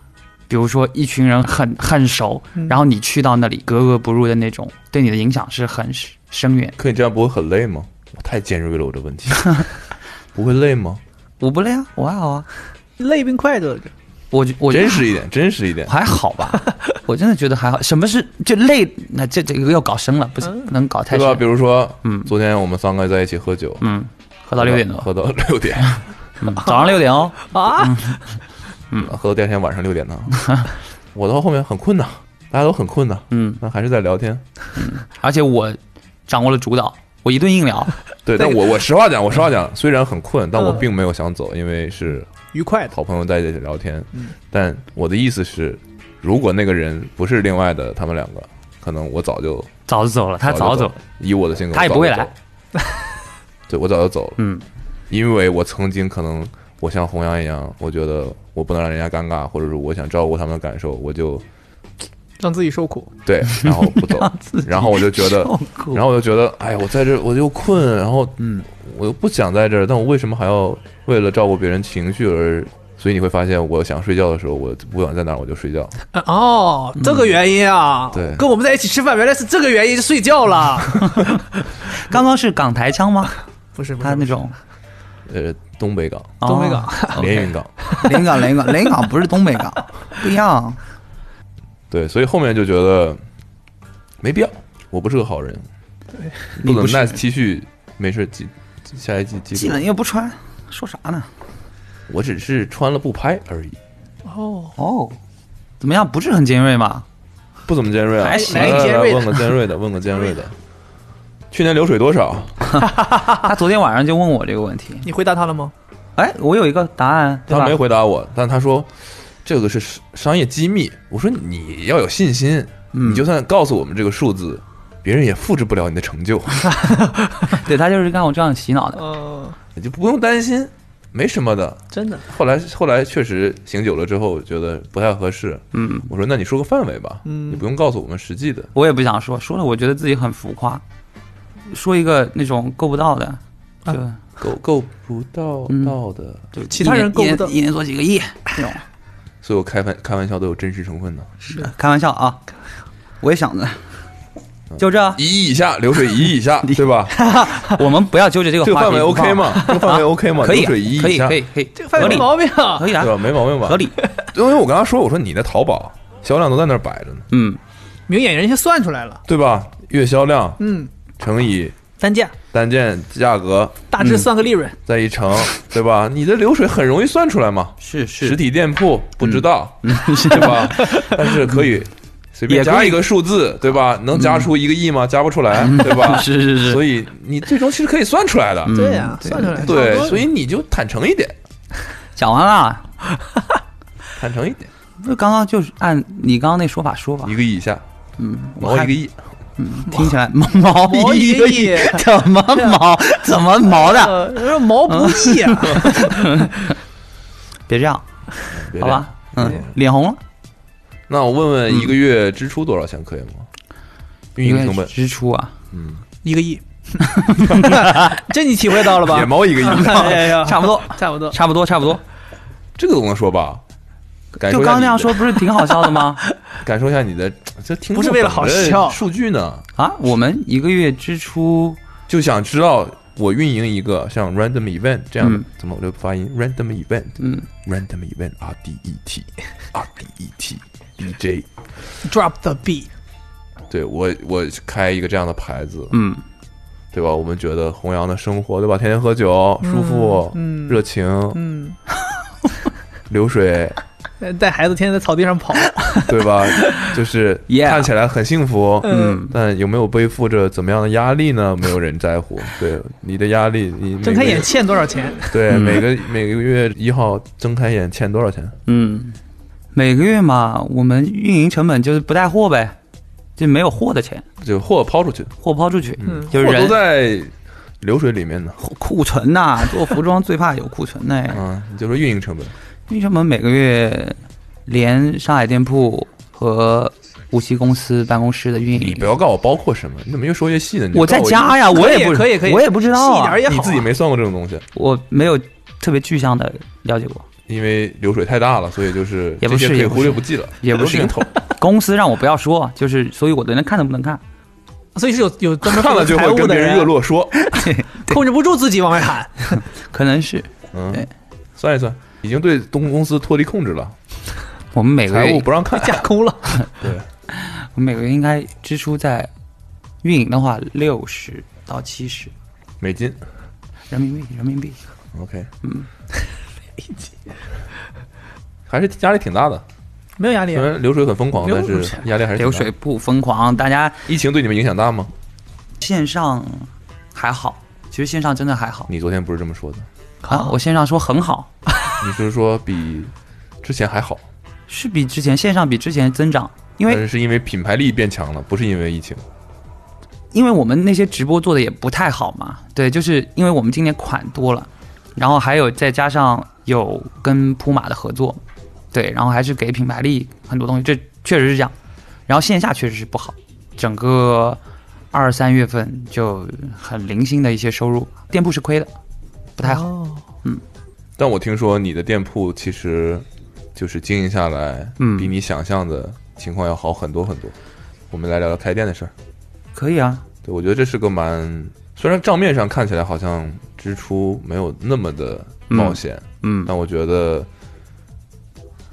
比如说一群人很很熟，嗯然后你去到那里格格不入的那种，对你的影响是很深远。可你这样不会很累吗？我太尖锐了，我的问题 不会累吗？我不累啊，我还好啊，累并快乐着。我就我真实一点，真实一点。还好吧，我真的觉得还好。什么是就累？那这这个要搞深了，不行，不能搞太对吧？深。比如说，嗯昨天我们三个在一起喝酒，嗯，喝到六点多，喝到六点，嗯早上六点哦。啊，嗯喝到第二天晚上六点呢。我到后面很困呐，大家都很困呐，嗯，那还是在聊天。而且我掌握了主导，我一顿硬聊。对，但我我实话讲，我实话讲，虽然很困，但我嗯并没有想走，因为是愉快的。好朋友在一起聊天嗯。但我的意思是，如果那个人不是另外的他们两个，可能我早就早就走了，他早走以我的性格，他也不会来。对，我早就走了，嗯，因为我曾经可能我像弘扬一样，我觉得我不能让人家尴尬，或者是我想照顾他们的感受，我就让自己受苦。对，然后不走，然后我就觉得，然后我就觉得，哎呀，我在这我就困，然后嗯，我又不想在这儿，但我为什么还要为了照顾别人情绪而？所以你会发现，我想睡觉的时候，我不管在哪儿我就睡觉。啊哦，这个原因啊，对跟我们在一起吃饭，原来是这个原因，就睡觉了。刚刚是港台腔吗？不是，不是他那种呃，东北港、东北港哦连云港，连云港，连云港，连云港不是东北港，不一样。对，所以后面就觉得没必要，我不是个好人，不能你不是 nice T 恤，没事记下一季记技能，又不穿，说啥呢？我只是穿了不拍而已，哦，哦，怎么样？不是很尖锐吗？不怎么尖锐啊。还行来来问个尖锐的，问个尖锐的。去年流水多少？他昨天晚上就问我这个问题。你回答他了吗？哎，我有一个答案，对吧他没回答我，但他说这个是商商业机密。我说你要有信心，嗯你就算告诉我们这个数字，别人也复制不了你的成就，对他就是干我这样洗脑的。哦，你就不用担心，没什么的。真的，后来后来确实醒酒了之后，觉得不太合适。嗯，我说那你说个范围吧，嗯你不用告诉我们实际的。我也不想说，说了我觉得自己很浮夸，说一个那种够不到的，就、够够不到嗯到的，就其他人够不到一年一年做几个亿这种。所以我开玩开玩笑都有真实成分的。开玩笑啊，我也想着，就这，一亿以下流水一亿以下，对吧？我们不要纠结这个范围 OK 吗？这个范围 OK 吗？可以啊，流水一亿可以，以下可以，可以，这个范围没毛病啊可。以啊，对吧？没毛病吧？合理。因为我刚刚说，我说你的淘宝销量都在那儿摆着呢，嗯，明眼人先算出来了，对吧？月销量嗯，乘以单价单件价格大致算个利润，再一乘，对吧？你的流水很容易算出来嘛。是是。实体店铺不知道，对吧？但是可以随便加一个数字，对吧？能加出一个亿吗？加不出来，对吧？是是是，所以你最终其实可以算出来的。嗯。对呀，算出来，对，所以你就坦诚一点，讲完了。坦诚一点，那刚刚就是按你刚刚那说法说吧。一，个亿以下，嗯，我一个亿，听起来毛毛毛一个亿怎么毛怎么毛的？呃，毛不易啊，别这样，别这样好吧？嗯，脸红了。那我问问，一个月支出多少钱可以吗？运营成本，支出啊，嗯，一个亿，这你体会到了吧野？猫一个亿，差不多，差不多，差不多，差不多。这个总能说吧？感受就刚刚那样说，不是挺好笑的吗？感受一下你的，这听不是为了好笑数据呢，啊，我们一个月支出，就想知道我运营一个像 random event 这样的，嗯怎么我就发音 random event，嗯，random event R D E T R D E T D J，drop the beat，对我我开一个这样的牌子，嗯，对吧？我们觉得弘扬的生活，对吧？天天喝酒，舒服，嗯，热情，嗯，流水，呃带孩子天天在草地上跑，对吧？就是 看起来很幸福，嗯，但有没有背负着怎么样的压力呢？没有人在乎。对你的压力，你睁开眼欠多少钱？对，嗯每个每个月一号睁开眼欠多少钱？嗯，每个月嘛，我们运营成本就是不带货呗，就没有货的钱，就货抛出去，货抛出去，嗯货就是人都在流水里面呢。库存呐、做服装最怕有库存呢。嗯，你就说运营成本，运营成本每个月连上海店铺和无锡公司办公室的运营你不。要告诉我包括什么，你怎么越说越细呢？你我在家呀，我也不可以可以我也不知道啊细一点，也好啊。你自己没算过这种东西，我没有特别具象的了解过。因为流水太大了，所以就是也不是可以也忽略不计了，也不是都零头，公司让我不要说，就是所以我连看都不能看。所以是有有专门看了就财务的会跟别人热络说，控制不住自己往外喊。可能是嗯对，算一算，已经对东公司脱离控制了，我们每个财月务不让看，架空了，对，我们每个月应该支出在运营的话六十到七十。美金。人民币，人民币。，OK，嗯，还是压力挺大的，没有压力啊。虽然流水很疯狂，流但是压力还是挺大流水。不疯狂，大家疫情对你们影响大吗？线上还好，其实线上真的还好。你昨天不是这么说的，啊。我线上说很好，你是说比之前还好，是比之前线上比之前增长，因为但是是因为品牌力变强了，不是因为疫情。因为我们那些直播做的也不太好嘛，对，就是因为我们今年款多了，然后还有再加上有跟铺马的合作，对，然后还是给品牌力很多东西，这确实是这样。然后线下确实是不好，整个二三月份就很零星的一些收入，店铺是亏的，不太好。哦但我听说你的店铺其实就是经营下来，嗯比你想象的情况要好很多很多。我们来聊聊开店的事儿。可以啊，对，我觉得这是个蛮，虽然账面上看起来好像支出没有那么的冒险，嗯，但我觉得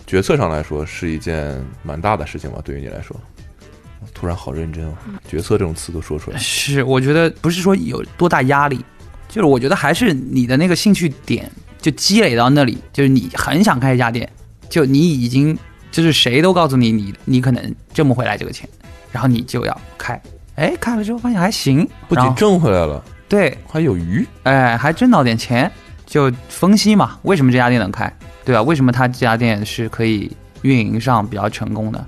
决策上来说是一件蛮大的事情吧。对于你来说，突然好认真哦，决策这种词都说出来。是，我觉得不是说有多大压力，就是我觉得还是你的那个兴趣点就积累到那里，就是你很想开一家店，就你已经就是谁都告诉你你你可能挣不回来这个钱，然后你就要开，哎，开了之后发现还行，不仅挣回来了，对，还有余。哎，还挣到点钱，就分析嘛，为什么这家店能开，对吧？为什么他这家店是可以运营上比较成功的？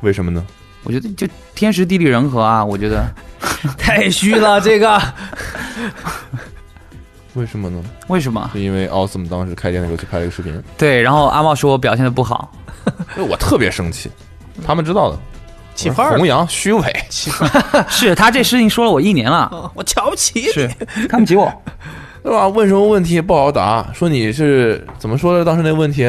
为什么呢？我觉得就天时地利人和啊，我觉得 太虚了，这个为什么呢？为什么？是因为奥斯姆当时开店的时候去拍了一个视频，对，然后阿茂说我表现的不好，哎我特别生气，他们知道的，起范儿了弘。扬虚伪。起范 是他这事情说了我一年了，哦 我瞧不起你。是看不起我。对吧？问什么问题也不好答，说你是怎么说的？当时那问题，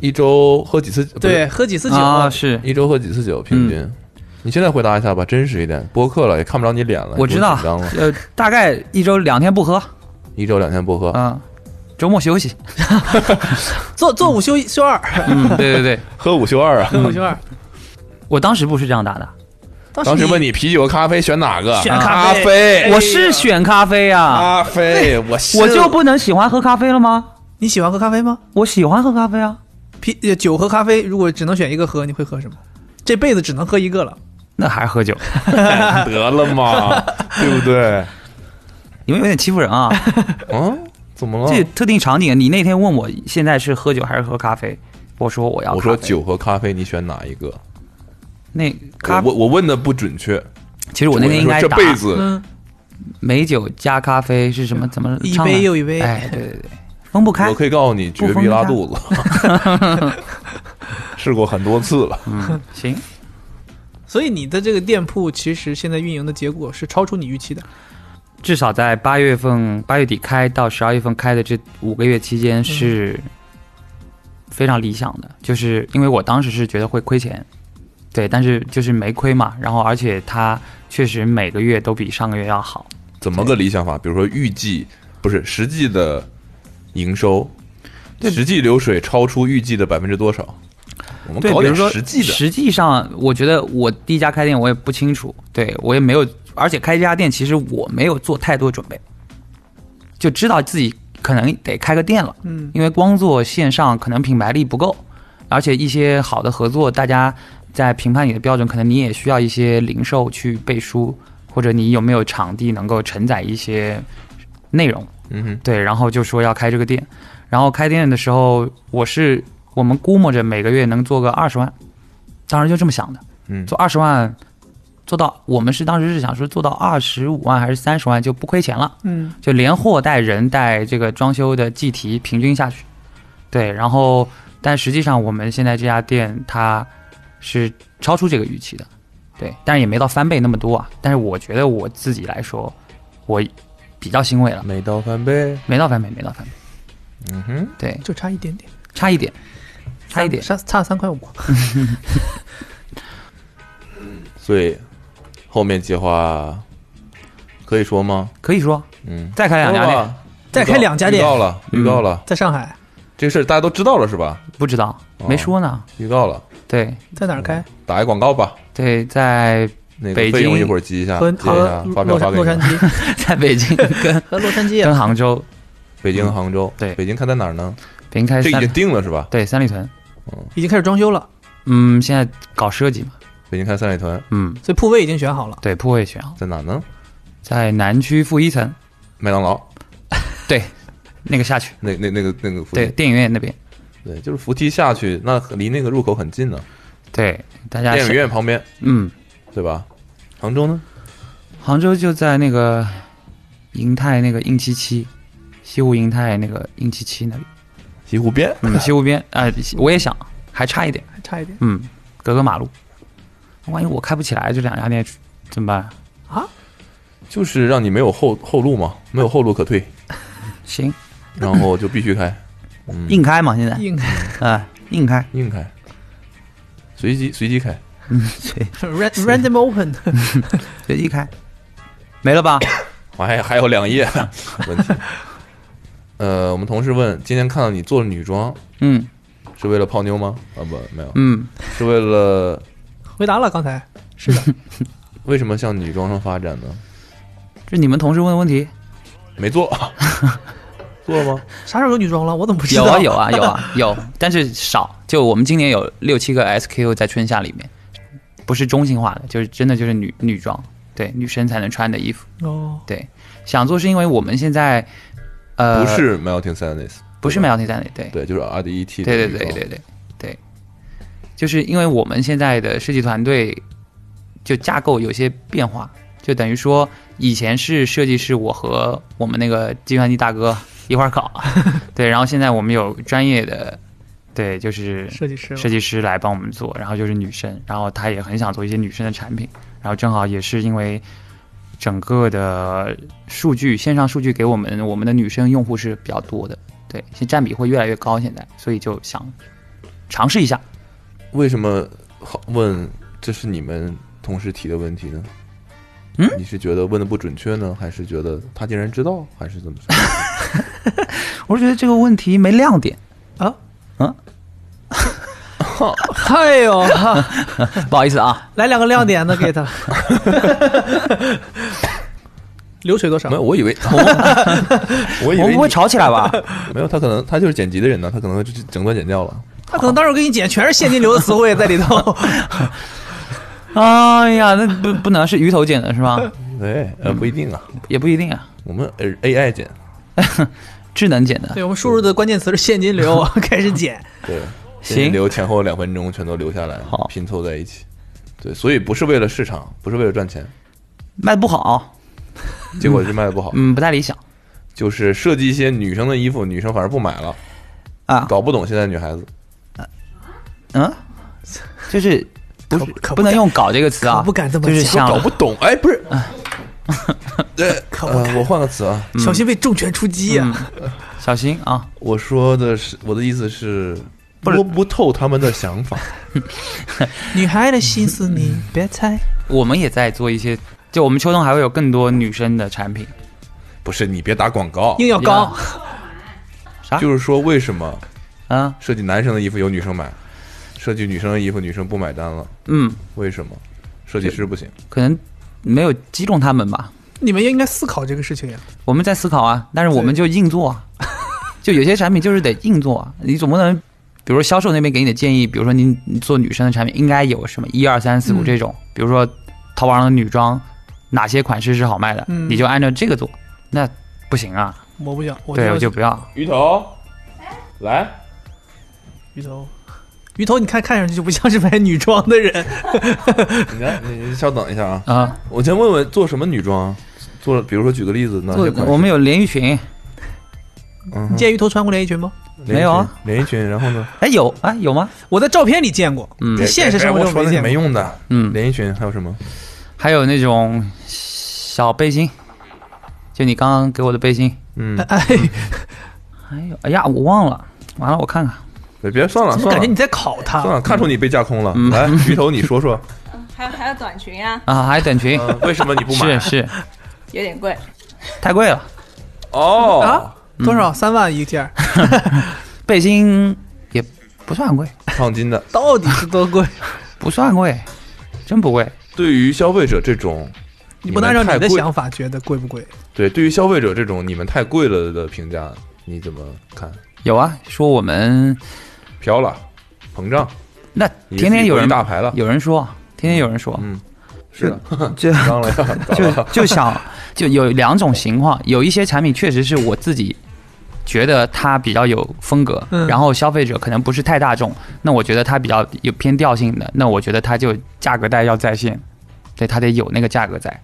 一周喝几次？不是对，，喝几次酒啊，是一周喝几次酒？平均？你现在回答一下吧，真实一点。播客了也看不着你脸了，我知道紧张了，呃，大概一周两天不喝，一周两天不喝，嗯，周末休息，做做午休 休二，嗯，对对对，喝五休二啊。喝午休二。我当时不是这样打的，当时问你啤酒、咖啡选哪个？选咖咖啡啡，我是选咖啡啊，咖啡，我我就不能喜欢喝咖啡了吗？你喜欢喝咖啡吗？我喜欢喝咖啡啊，啤呃酒和咖啡，如果只能选一个喝，你会喝什么？这辈子只能喝一个了。那还喝酒，得了嘛，对不对？你们有点欺负人啊。嗯，怎么了？这特定场景，你那天问我现在是喝酒还是喝咖啡，我说我要，我说酒和咖啡，你选哪一个？那咖我我问的不准确，其实我那天应该打这辈子嗯，美酒加咖啡是什么？怎么一杯又一杯。哎，对对对，分不开我。可以告诉你，绝逼拉肚子，试过很多次了。嗯，行，所以你的这个店铺其实现在运营的结果是超出你预期的。至少在八月份八月底开到十二月份开的这五个月期间是非常理想的，就是因为我当时是觉得会亏钱，对，但是就是没亏嘛，然后而且它确实每个月都比上个月要好，怎么个理想法？比如说预计不是实际的营收，实际流水超出预计的百分之多少？我们对，搞点实际的。实际上，我觉得我第一家开店我也不清楚，对我也没有，而且开这家店其实我没有做太多准备，就知道自己可能得开个店了。嗯，因为光做线上可能品牌力不够，而且一些好的合作，大家在评判你的标准，可能你也需要一些零售去背书，或者你有没有场地能够承载一些内容。嗯哼，对，然后就说要开这个店，然后开店的时候，我是我们估摸着每个月能做个二十万，当时就这么想的，嗯做二十万。做到，我们是当时是想说做到二十五万还是三十万就不亏钱了，嗯，就连货带人带这个装修的计提平均下去，对，然后但实际上我们现在这家店它是超出这个预期的，对，但是也没到翻倍那么多啊。但是我觉得我自己来说，我比较欣慰了，没到翻倍，没到翻倍，没到翻倍，嗯哼，对，就差一点点，差一点，差一点。差差三块五。所以后面计划可以说吗？可以说。嗯，再开两家店，再开两家店。预告了，预告了，在上海，这个事儿大家都知道了是吧？不知道哦。没说呢。预告了，对。在哪儿开？打一广告吧。对，在那个北京费用一会儿记一下，和记一下和，发票洛杉洛发给洛。杉矶。在北京跟 和洛杉矶。啊，跟杭州，北京、杭州，对。北京开在哪儿呢？北京开三这已经定了是吧？对三里屯，嗯。已经开始装修了，嗯，现在搞设计嘛，北京开三里屯，嗯，所以铺位已经选好了。对，铺位选好，在哪呢？在南区负一层，麦当劳，对，那个下去，那那那个那个附对，电影院那边，对，就是扶梯下去，那离那个入口很近呢，对，大家电影想院旁边，嗯，对吧？杭州呢？杭州就在那个银泰那个硬七七，西湖银泰那个硬七七那里，西湖边，嗯，西湖边，啊、我也想，还差一点，还差一点。嗯，隔个马路，万一我开不起来，这两家店怎么办？啊！就是让你没有后后路嘛，没有后路可退，行，然后就必须开，嗯，硬开嘛，现在。硬开。啊，硬开，硬开，随机随机开，对，ran- random open，随机开，没了吧？我还还有两页 问题。呃，我们同事问，今天看到你做了女装，嗯。是为了泡妞吗？啊不，没有，嗯，是为了回答了刚才是的，为什么向女装上发展呢？这你们同事问的问题，没做，做了吗？啥时候有女装了？我怎么不知道？有啊有啊有啊有，但是少。就我们今年有六七个 SKU 在春夏里面，不是中性化的，就是真的就是女女装，对女生才能穿的衣服。哦，对，想做是因为我们现在呃不是 Melting Sadness，不是 Melting Sadness，对对，就是 R D E T 对对对对对对，就是因为我们现在的设计团队就架构有些变化，就等于说以前是设计师我和我们那个计算机大哥一块儿搞，对，然后现在我们有专业的，对，就是设计师设计师来帮我们做，然后就是女生，然后她也很想做一些女生的产品，然后正好也是因为整个的数据线上数据给我们我们的女生用户是比较多的，对，现占比会越来越高，现在，所以就想尝试一下。为什么好问？这是你们同事提的问题呢？嗯你是觉得问的不准确呢，还是觉得他竟然知道，还是怎么说？我是觉得这个问题没亮点，啊啊，哎呦，哈 不好意思啊，来两个亮点的给他。流水多少没？有，我以为，我以为我们不会吵起来吧？没有，他可能他就是剪辑的人呢，他可能就整段剪掉了。他可能当时给你剪全是现金流的词汇在里头。哎呀，那不不能是鱼头剪的是吧？对，呃，不一定啊，也不一定啊，我们呃 AI 剪，智能剪的。对我们输入的关键词是现金流，开始剪。对，行先留前后两分钟全都留下来，好拼凑在一起。对，所以不是为了市场，不是为了赚钱，卖的不好，结果是卖的不好。嗯，不太理想。就是设计一些女生的衣服，女生反而不买了，啊，搞不懂现在女孩子。嗯，就是不是可不能用“搞”这个词啊可不，敢这么讲就是像搞不懂，哎，不是，对，可不呃，我换个词啊，小心被重拳出击啊！小心啊！我说的是我的意思是摸不透他们的想法。女孩的心思你别猜。我们也在做一些，就我们秋冬还会有更多女生的产品。不是你别打广告，硬要高，啥就是说为什么啊？设计男生的衣服有女生买，设计女生的衣服女生不买单了？嗯，为什么？设计师不行，可能没有击中他们吧。你们也应该思考这个事情呀。我们在思考啊，但是我们就硬做。啊，就有些产品就是得硬做。啊，你总不能，比如说销售那边给你的建议，比如说你你做女生的产品应该有什么一二三四五嗯。这种，比如说淘宝上的女装哪些款式是好卖的，嗯。你就按照这个做，那不行啊，我不想，我对，要我就不要。鱼头，来，鱼头，鱼头，你看看上去就不像是买女装的人。你来，你你稍等一下啊，啊，我先问问做什么女装？做，比如说举个例子，哪做些款？我们有连衣裙，嗯你见鱼头穿过连衣裙吗？没有啊，连衣裙，然后呢？哎，有啊，有吗？我在照片里见过，嗯在现实生活中没见过。没用的，嗯，连衣裙还有什么？还有那种小背心，就你刚刚给我的背心。嗯，哎，还有，哎呀，我忘了，完了，我看看。别别算了算了怎么感觉你在考他？算了，看出你被架空了。嗯来，鱼头你说说，嗯，还有还有短裙呀，啊，还有短裙，呃为什么你不买？是是，有点贵。太贵了。哦啊，多少？三万一件儿，背心也不算贵，烫金的。到底是多贵？不算贵，真不贵。对于消费者这种，你不能按照你的想法觉得贵不贵？对，对于消费者这种你们太贵了的评价，你怎么看？有啊，说我们飘了，膨胀，那天天有人际大牌了。有人说，天天有人说，嗯，是的，就刚了呀，早就就想就有两种情况，有一些产品确实是我自己觉得它比较有风格，嗯然后消费者可能不是太大众，那我觉得它比较有偏调性的，那我觉得它就价格带要在线，对，它得有那个价格在，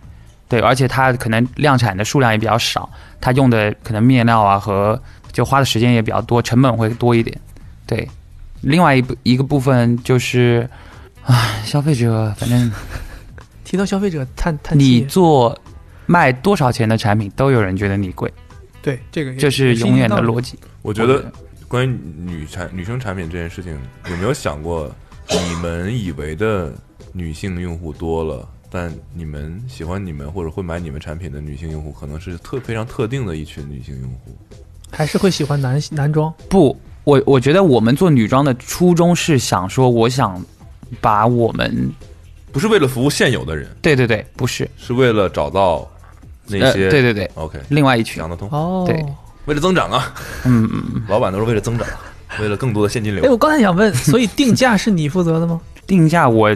对，而且它可能量产的数量也比较少，它用的可能面料啊和就花的时间也比较多，成本会多一点，对。另外一部一个部分就是，唉，消费者反正 提到消费者叹叹你，做卖多少钱的产品，都有人觉得你贵，对这个也这是永远的逻辑。我觉得关于女产女生产品这件事情，有没有想过，你们以为的女性用户多了，但你们喜欢你们或者会买你们产品的女性用户，可能是特非常特定的一群女性用户。还是会喜欢男男装。不，我我觉得我们做女装的初衷是想说，我想把我们，不是为了服务现有的人，对对对，不是，是为了找到那呃，些、对对对，OK 另外一群想，得通，哦，对为了增长啊，嗯嗯嗯，老板都是为了增长，为了更多的现金流。哎，流。我刚才想问，所以定价是你负责的吗？定价我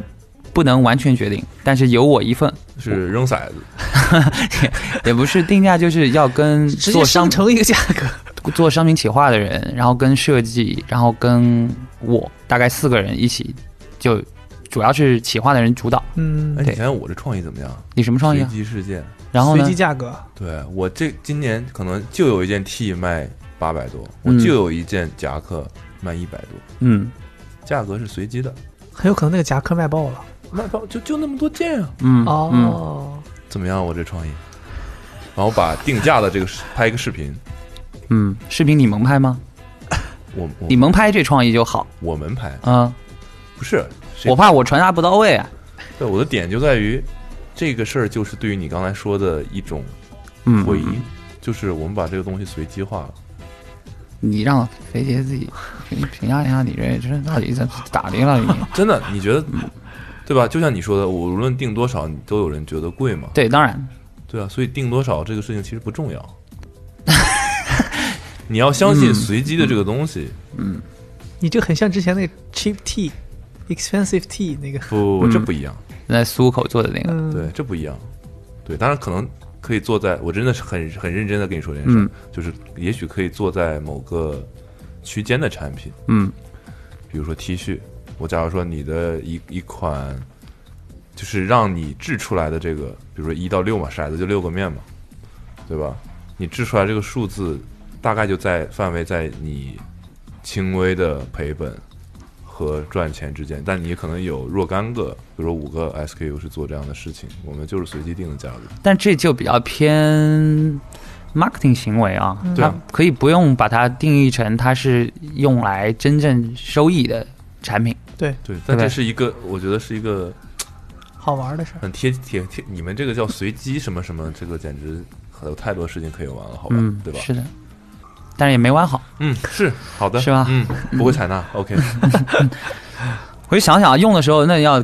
不能完全决定，但是有我一份，是扔骰子，也不是定价，就是要跟直接做商生成一个价格。做商品企划的人，然后跟设计，然后跟我大概四个人一起，就主要是企划的人主导。嗯哎，，你对想想我这创意怎么样？你什么创意随啊？机事件，然后呢随机？价格，对我这今年可能就有一件 T 卖八百多，我嗯就有一件夹克卖一百多，嗯价格是随机的，很有可能那个夹克卖爆了。卖爆就就那么多件啊，嗯嗯，哦，怎么样？我这创意，然后把定价的这个视拍一个视频，嗯，视频你蒙拍吗？我我你蒙拍这创意就好我们拍啊、不是，我怕我传达不到位啊。对我的点就在于这个事儿，就是对于你刚才说的一种嗯，回忆，嗯就是我们把这个东西随机化了。你让肥姐自己 给你评价一下，你这这到底怎咋的了？你 真的，你觉得对吧？就像你说的，我无论定多少，你都有人觉得贵嘛？对，当然，对啊，所以定多少这个事情其实不重要。你要相信随机的这个东西，嗯你就很像之前那个 cheap tea、expensive tea 那个。不不，这不一样。在苏口做的那个，嗯，对，这不一样。对，当然可能可以坐在，我真的是很很认真的跟你说这件事，嗯就是也许可以坐在某个区间的产品，嗯比如说 T 恤。我假如说你的一一款，就是让你制出来的这个，比如说一到六嘛，骰子就六个面嘛，对吧？你制出来这个数字，大概就在范围在你轻微的赔本和赚钱之间，但你可能有若干个，比如说五个 SKU 是做这样的事情，我们就是随机定的价格。但这就比较偏 marketing 行为啊，它对啊可以不用把它定义成它是用来真正收益的产品。对对，但这是一个，我觉得是一个好玩的事儿。很贴贴贴，你们这个叫随机什么什么，这个简直有太多事情可以玩了，好吧？嗯，对吧？是的，但是也没玩好。嗯，是好的，是吧嗯，不会采纳，OK，回去想想，用的时候那要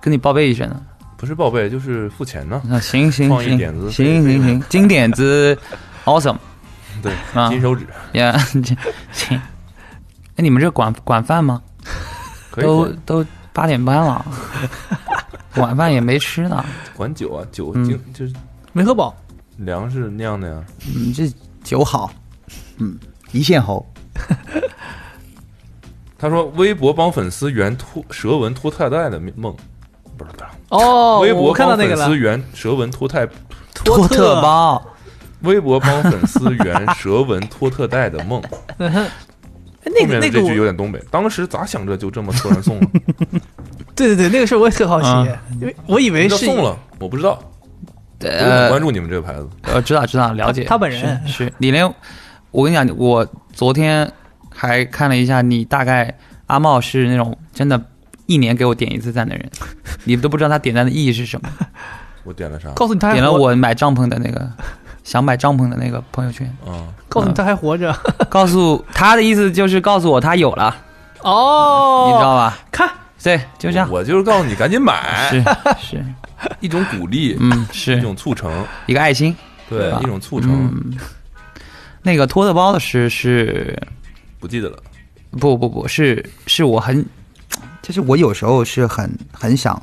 跟你报备一声呢。不是报备就是付钱呢。那行行行行行行，金点子，awesome 对，啊金手指呀，行。哎，你们这管管饭吗？都都八点半了，晚饭也没吃呢。管酒啊，酒嗯精就是没喝饱，粮食酿的呀。你，这酒好，嗯，一线猴，他说微博帮粉丝圆脱蛇纹脱太带的梦，不是不是，哦，微博我看到帮粉丝那个了，圆蛇纹脱太，托特包，微博帮粉丝圆蛇纹脱特带的梦。那后面的这个那个，句有点东北，当时咋想着就这么突然送了？对对对，那个事儿我也特好奇。啊，因为我以为是送了，我不知道，我很呃关，注你们这个牌子。呃，知道知道，了解。他他本人。是是你连我跟你讲，我昨天还看了一下，你大概阿茂是那种真的，一年给我点一次赞的人，你都不知道他点赞的意义是什么。我点了啥？告诉你他还点了，我买帐篷的那个，想买帐篷的那个朋友圈，啊，告诉你他还活着。告诉他的意思就是告诉我他有了，哦，你知道吧？看对，就这样。我就是告诉你赶紧买，是是，一种鼓励，嗯，一种促成，一个爱心。对一种促成。嗯，那个托特包的诗是不记得了，不不不是是我很就是我有时候是很很想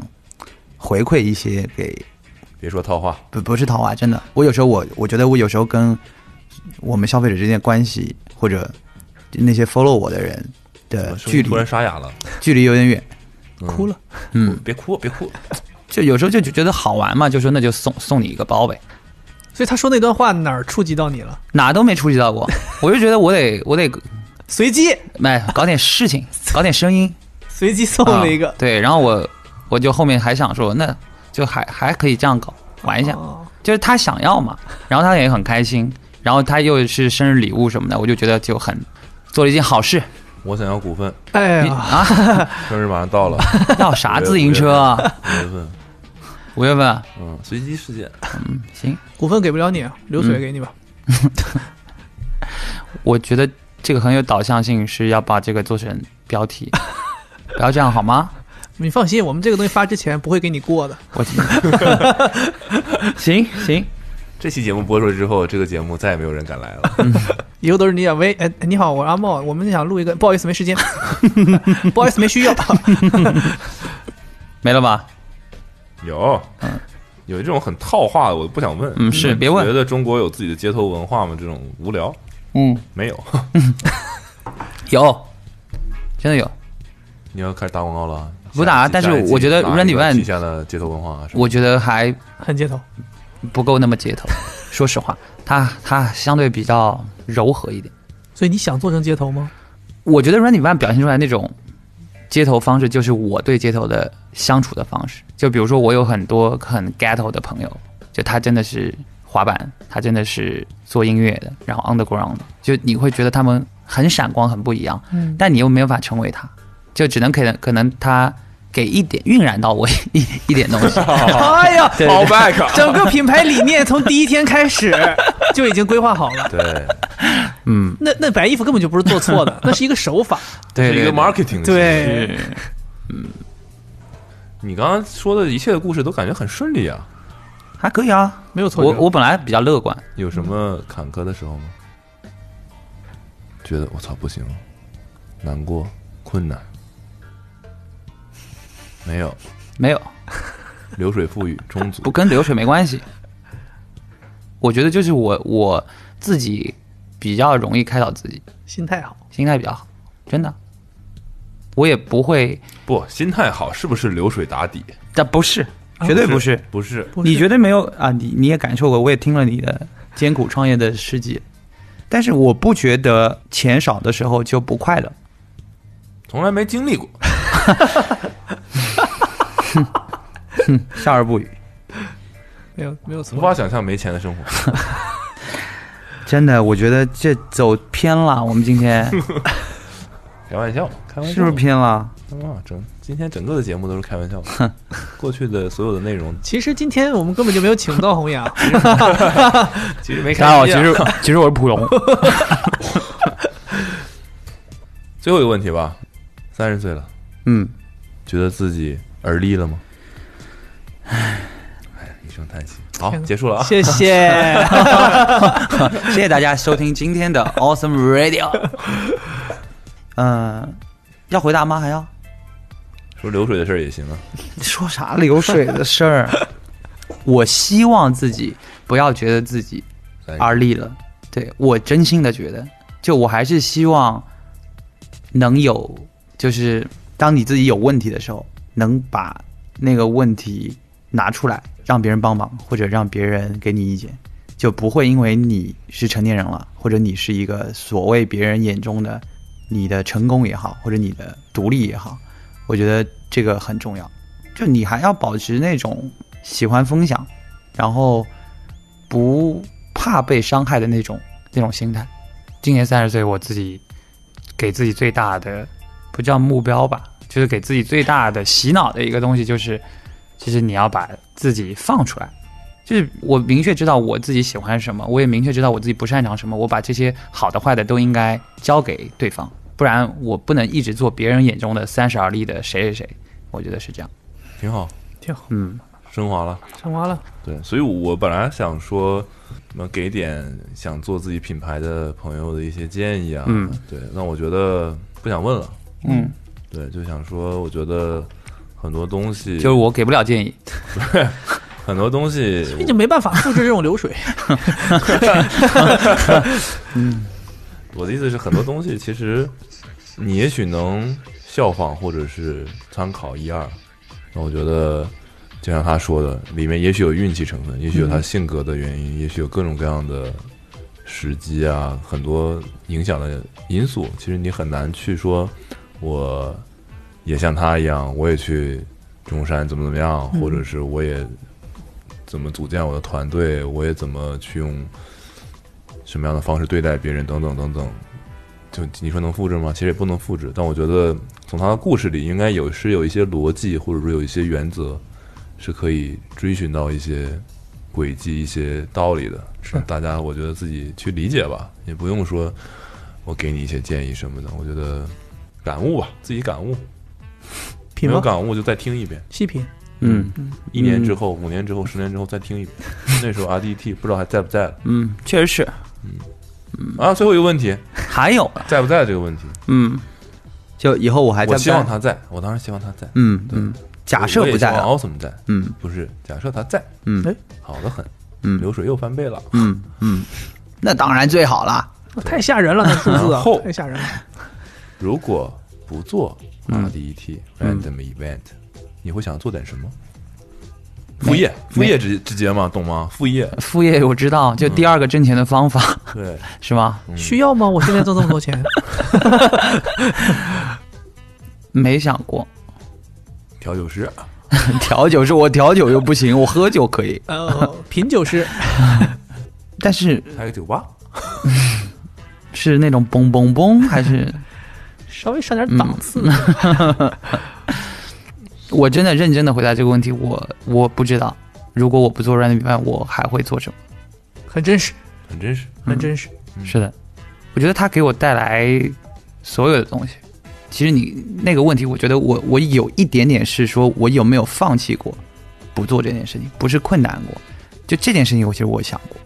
回馈一些给别说套话，不不是套话，真的，我有时候我我觉得我有时候跟我们消费者之间的关系或者那些 follow 我的人的距离突然沙哑了，距离有点远，嗯。哭了。嗯，别哭，别哭，就有时候就觉得好玩嘛，就说那就送送你一个包呗，所以他说那段话哪儿触及到你了？哪都没触及到过，我就觉得我得我得随机。哎搞点事情，搞点声音，随机送了一个。啊，对，然后我我就后面还想说，那就还还可以这样搞玩一下，哦。就是他想要嘛，然后他也很开心，然后他又是生日礼物什么的，我就觉得就很做了一件好事。我想要股份，哎呀，啊，生日马上到了，要啥自行车啊？五月份，五月份啊，嗯，随机事件，嗯行，股份给不了你，流水给你吧。我觉得这个很有导向性，是要把这个做成标题，不要这样好吗？你放心，我们这个东西发之前不会给你过的。我 行行，这期节目播出之后，这个节目再也没有人敢来了。以后都是你演喂，哎，你好，我是阿茂，我们想录一个，不好意思，没时间，不好意思，没需要。没了吧？有，嗯有这种很套话的，我不想问。嗯是别问觉得中国有自己的街头文化吗？这种无聊嗯，没有。有，真的有。你要开始打广告了啊？不打但是我觉得 Randy 个 Van- 旗下的街头文化我觉得还很街头，不够那么街头，说实话，它它相对比较柔和一点。所以你想做成街头吗？我觉得 Randy Van 表现出来那种街头方式，就是我对街头的相处的方式。就比如说，我有很多很 ghetto 的朋友，就他真的是滑板，他真的是做音乐的，然后 underground 的，就你会觉得他们很闪光，很不一样，嗯，但你又没有办法成为他，就只能可能可能他给一点晕染到我一 一点东西。哎呀，back，整个品牌理念从第一天开始就已经规划好了。对，嗯，那那白衣服根本就不是做错的，那是一个手法。对是一个 marketing 的对行为。是你刚刚说的一切的故事都感觉很顺利啊，还可以啊。没有错我我本来比较乐观，有什么坎坷的时候吗？觉得我操不行了，难过、困难，没有，没有流水富裕充足不。跟流水没关系。我觉得就是我我自己比较容易开导自己，心态好，心态比较好，真的。我也不会，不，心态好是不是流水打底？但不是，啊绝对不是。不是，不是你绝对没有啊，你你也感受过，我也听了你的艰苦创业的事迹，但是我不觉得钱少的时候就不快乐。从来没经历过。笑而不语，没有没有无。法想象没钱的生活。真的，我觉得这走偏了。我们今天 开玩笑，开玩笑，是不是偏了？啊？整今天整个的节目都是开玩笑的。过去的所有的内容其实今天我们根本就没有请到红雅，其实没大家好，开机啊。其实其实我是普龙，最后一个问题吧，三十岁了，嗯，觉得自己而立了吗？唉，一声叹息。好，结束了啊。谢谢。谢谢大家收听今天的 Awesome Radio。嗯、要回答吗？还要说流水的事儿也行啊。说啥流水的事儿？我希望自己不要觉得自己而立了。对我真心的觉得，就我还是希望能有，就是当你自己有问题的时候，能把那个问题拿出来，让别人帮忙，或者让别人给你意见，就不会因为你是成年人了，或者你是一个所谓别人眼中的你的成功也好，或者你的独立也好，我觉得这个很重要。就你还要保持那种喜欢分享，然后不怕被伤害的那种那种心态。今年三十岁，我自己给自己最大的不叫目标吧，就是给自己最大的洗脑的一个东西，就是其实你要把自己放出来。就是我明确知道我自己喜欢什么，我也明确知道我自己不擅长什么，我把这些好的坏的都应该交给对方，不然我不能一直做别人眼中的三十而立的谁谁谁。我觉得是这样。挺好，挺好，嗯，升华了。升华了。对，所以我本来想说，那给点想做自己品牌的朋友的一些建议啊。嗯，对，那我觉得不想问了。嗯，对，就想说，我觉得很多东西就是我给不了建议。很多东西你就没办法复制这种流水。嗯我的意思是，很多东西其实你也许能效仿或者是参考一二。那我觉得，就像他说的，里面也许有运气成分，也许有他性格的原因，也许有各种各样的时机啊，很多影响的因素。其实你很难去说，我也像他一样，我也去中山怎么怎么样，或者是我也怎么组建我的团队，我也怎么去用什么样的方式对待别人，等等等等。就你说能复制吗？其实也不能复制，但我觉得从他的故事里，应该有是有一些逻辑，或者说有一些原则，是可以追寻到一些轨迹、一些道理的。是大家，我觉得自己去理解吧，也不用说我给你一些建议什么的。我觉得感悟吧，自己感悟，品吧，没有感悟就再听一遍。细品。嗯。一年之后、五年之后、十年之后再听一遍，那时候 RDT 不知道还在不在了。嗯，确实是。嗯。啊。最后一个问题，还有呢，在不在这个问题，嗯。就以后我还在我不在？希望他在，我当时希望他在。嗯嗯，假设不在我也希啊，望 Awesome 在，嗯。不是，假设他在，嗯。哎。好的很，嗯。流水又翻倍了。嗯嗯，那当然最好了。太吓人了，那数字啊后，太吓人了。如果不做嗯。RDT Random Event，你会想做点什么？副业，副业直直接吗？懂吗？副业，副业我知道，就第二个挣钱的方法、对，是吗？需要吗？我现在挣这么多钱，没想过，调酒师，调酒师我调酒又不行，我喝酒可以，呃，品酒师，但是开个酒吧，是那种嘣嘣嘣，还是稍微上点档次。我真的认真的回答这个问题，我我不知道。如果我不做 random event，我还会做什么？很真实，很真实。很真实。是的，我觉得它给我带来所有的东西。其实你那个问题，我觉得我我有一点点是说，我有没有放弃过不做这件事情？不是困难过，就这件事情，我其实我想过，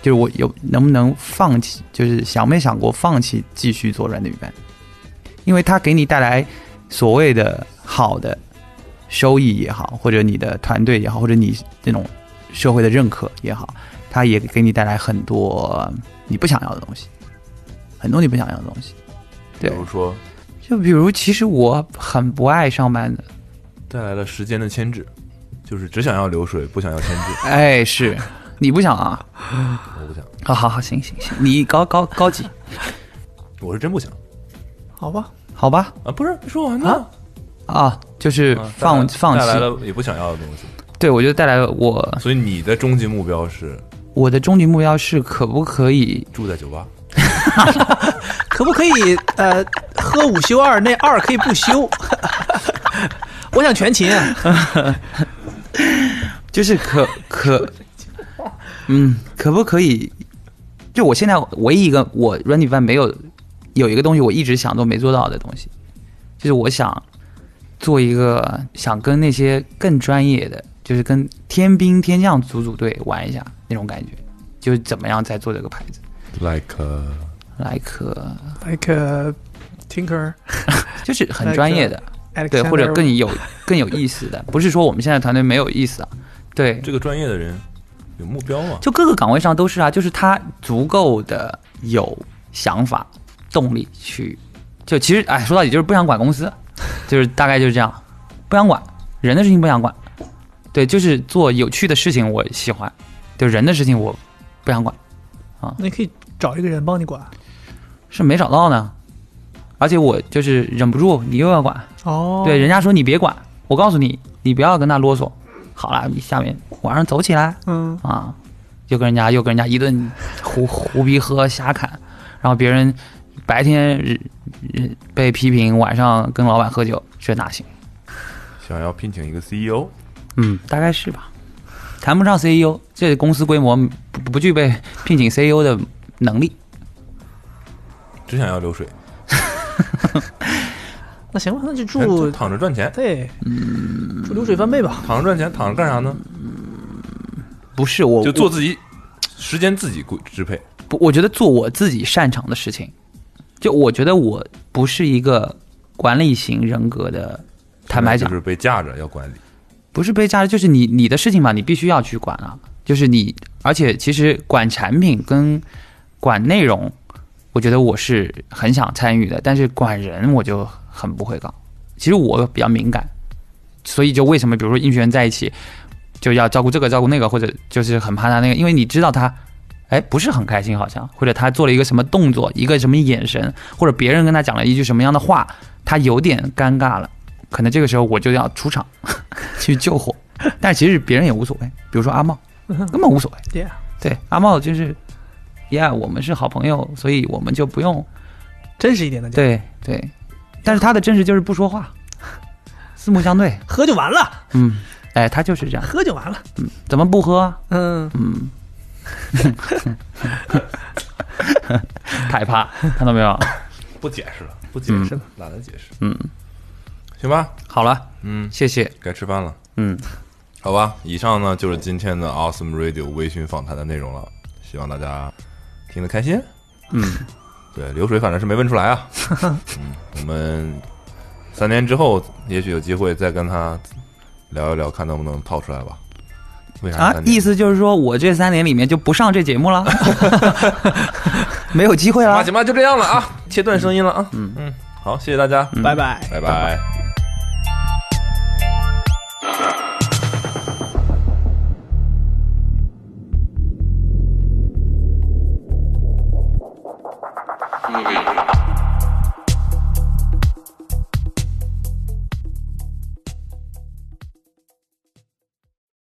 就是我有能不能放弃，就是想没想过放弃继续做 random event，因为它给你带来所谓的好的收益也好，或者你的团队也好，或者你这种社会的认可也好，它也给你带来很多你不想要的东西，很多你不想要的东西。对，比如说？就比如，其实我很不爱上班的，带来了时间的牵制，就是只想要流水，不想要牵制。哎，是。你不想啊？我不想，好好好，行行行，你高高高级，我是真不想。好吧，好吧？啊！不是没说完呢，啊，就是啊放带来带来放弃。了也不想要的东西。对，我觉得带来了我所以你的终极目标是我的终极目标是可不可以住在酒吧？可不可以呃喝五休二，那二可以不休？我想全勤啊，就是可可，嗯，可不可以？就我现在唯一一个我 Running Van 没有有一个东西，我一直想都没做到的东西，就是我想做一个想跟那些更专业的，就是跟天兵天将组组队玩一下那种感觉，就是怎么样在做这个牌子。Like 呃，like 呃 like a tinker，就是很专业的对，或者更有 更有意思的，不是说我们现在团队没有意思啊，对，这个专业的人有目标啊？就各个岗位上都是啊，就是他足够的有想法、动力去，就其实哎，说到底就是不想管公司，就是大概就是这样，不想管人的事情不想管，对，就是做有趣的事情我喜欢，就人的事情我不想管。啊，那可以找一个人帮你管。是没找到呢，而且我就是忍不住，你又要管，哦，对，人家说你别管，我告诉你，你不要跟他啰嗦。好了，你下面晚上走起来。嗯，啊，又跟人家又跟人家一顿胡胡逼喝瞎侃，然后别人白天被批评，晚上跟老板喝酒，这哪行？想要聘请一个 E CEO，嗯，大概是吧。谈不上 CEO，这公司规模不不具备聘请 CEO 的能力。只想要流水，那行吧，那就住就躺着赚钱，对，嗯，住流水翻倍吧。躺着赚钱，躺着干啥呢？不是我，就做自己，时间自己规支配。不，我觉得做我自己擅长的事情。就我觉得我不是一个管理型人格的，坦白讲就，是被架着要管理。不是被架着，就是你你的事情嘛，你必须要去管啊。就是你，而且其实管产品跟管内容，我觉得我是很想参与的，但是管人我就很不会搞。其实我比较敏感，所以就为什么比如说应学员在一起就要照顾这个照顾那个，或者就是很怕他那个，因为你知道他。哎，不是很开心，好像，或者他做了一个什么动作，一个什么眼神，或者别人跟他讲了一句什么样的话，他有点尴尬了，可能这个时候我就要出场 去救火，但其实别人也无所谓，比如说阿茂，根本无所谓。对啊，对，阿茂就是，Yeah，我们是好朋友，所以我们就不用。真实一点的讲，对对，但是他的真实就是不说话，四目相对，喝就完了，嗯，哎，他就是这样，喝就完了。嗯怎么不喝？啊？嗯，嗯，害怕，看到没有？不解释了，不解释了，懒得解释。嗯，行吧，好了，嗯，谢谢，该吃饭了。嗯，好吧，以上呢就是今天的 Awesome Radio 微醺访谈的内容了，希望大家听得开心。嗯，对，流水反正是没问出来啊。嗯，我们三年之后也许有机会再跟他聊一聊，看能不能套出来吧。为啥啊意思就是说我这三年里面就不上这节目了，没有机会了行吧，。行吧，就这样了啊，切断声音了啊。嗯嗯，好，谢谢大家，拜拜。拜拜。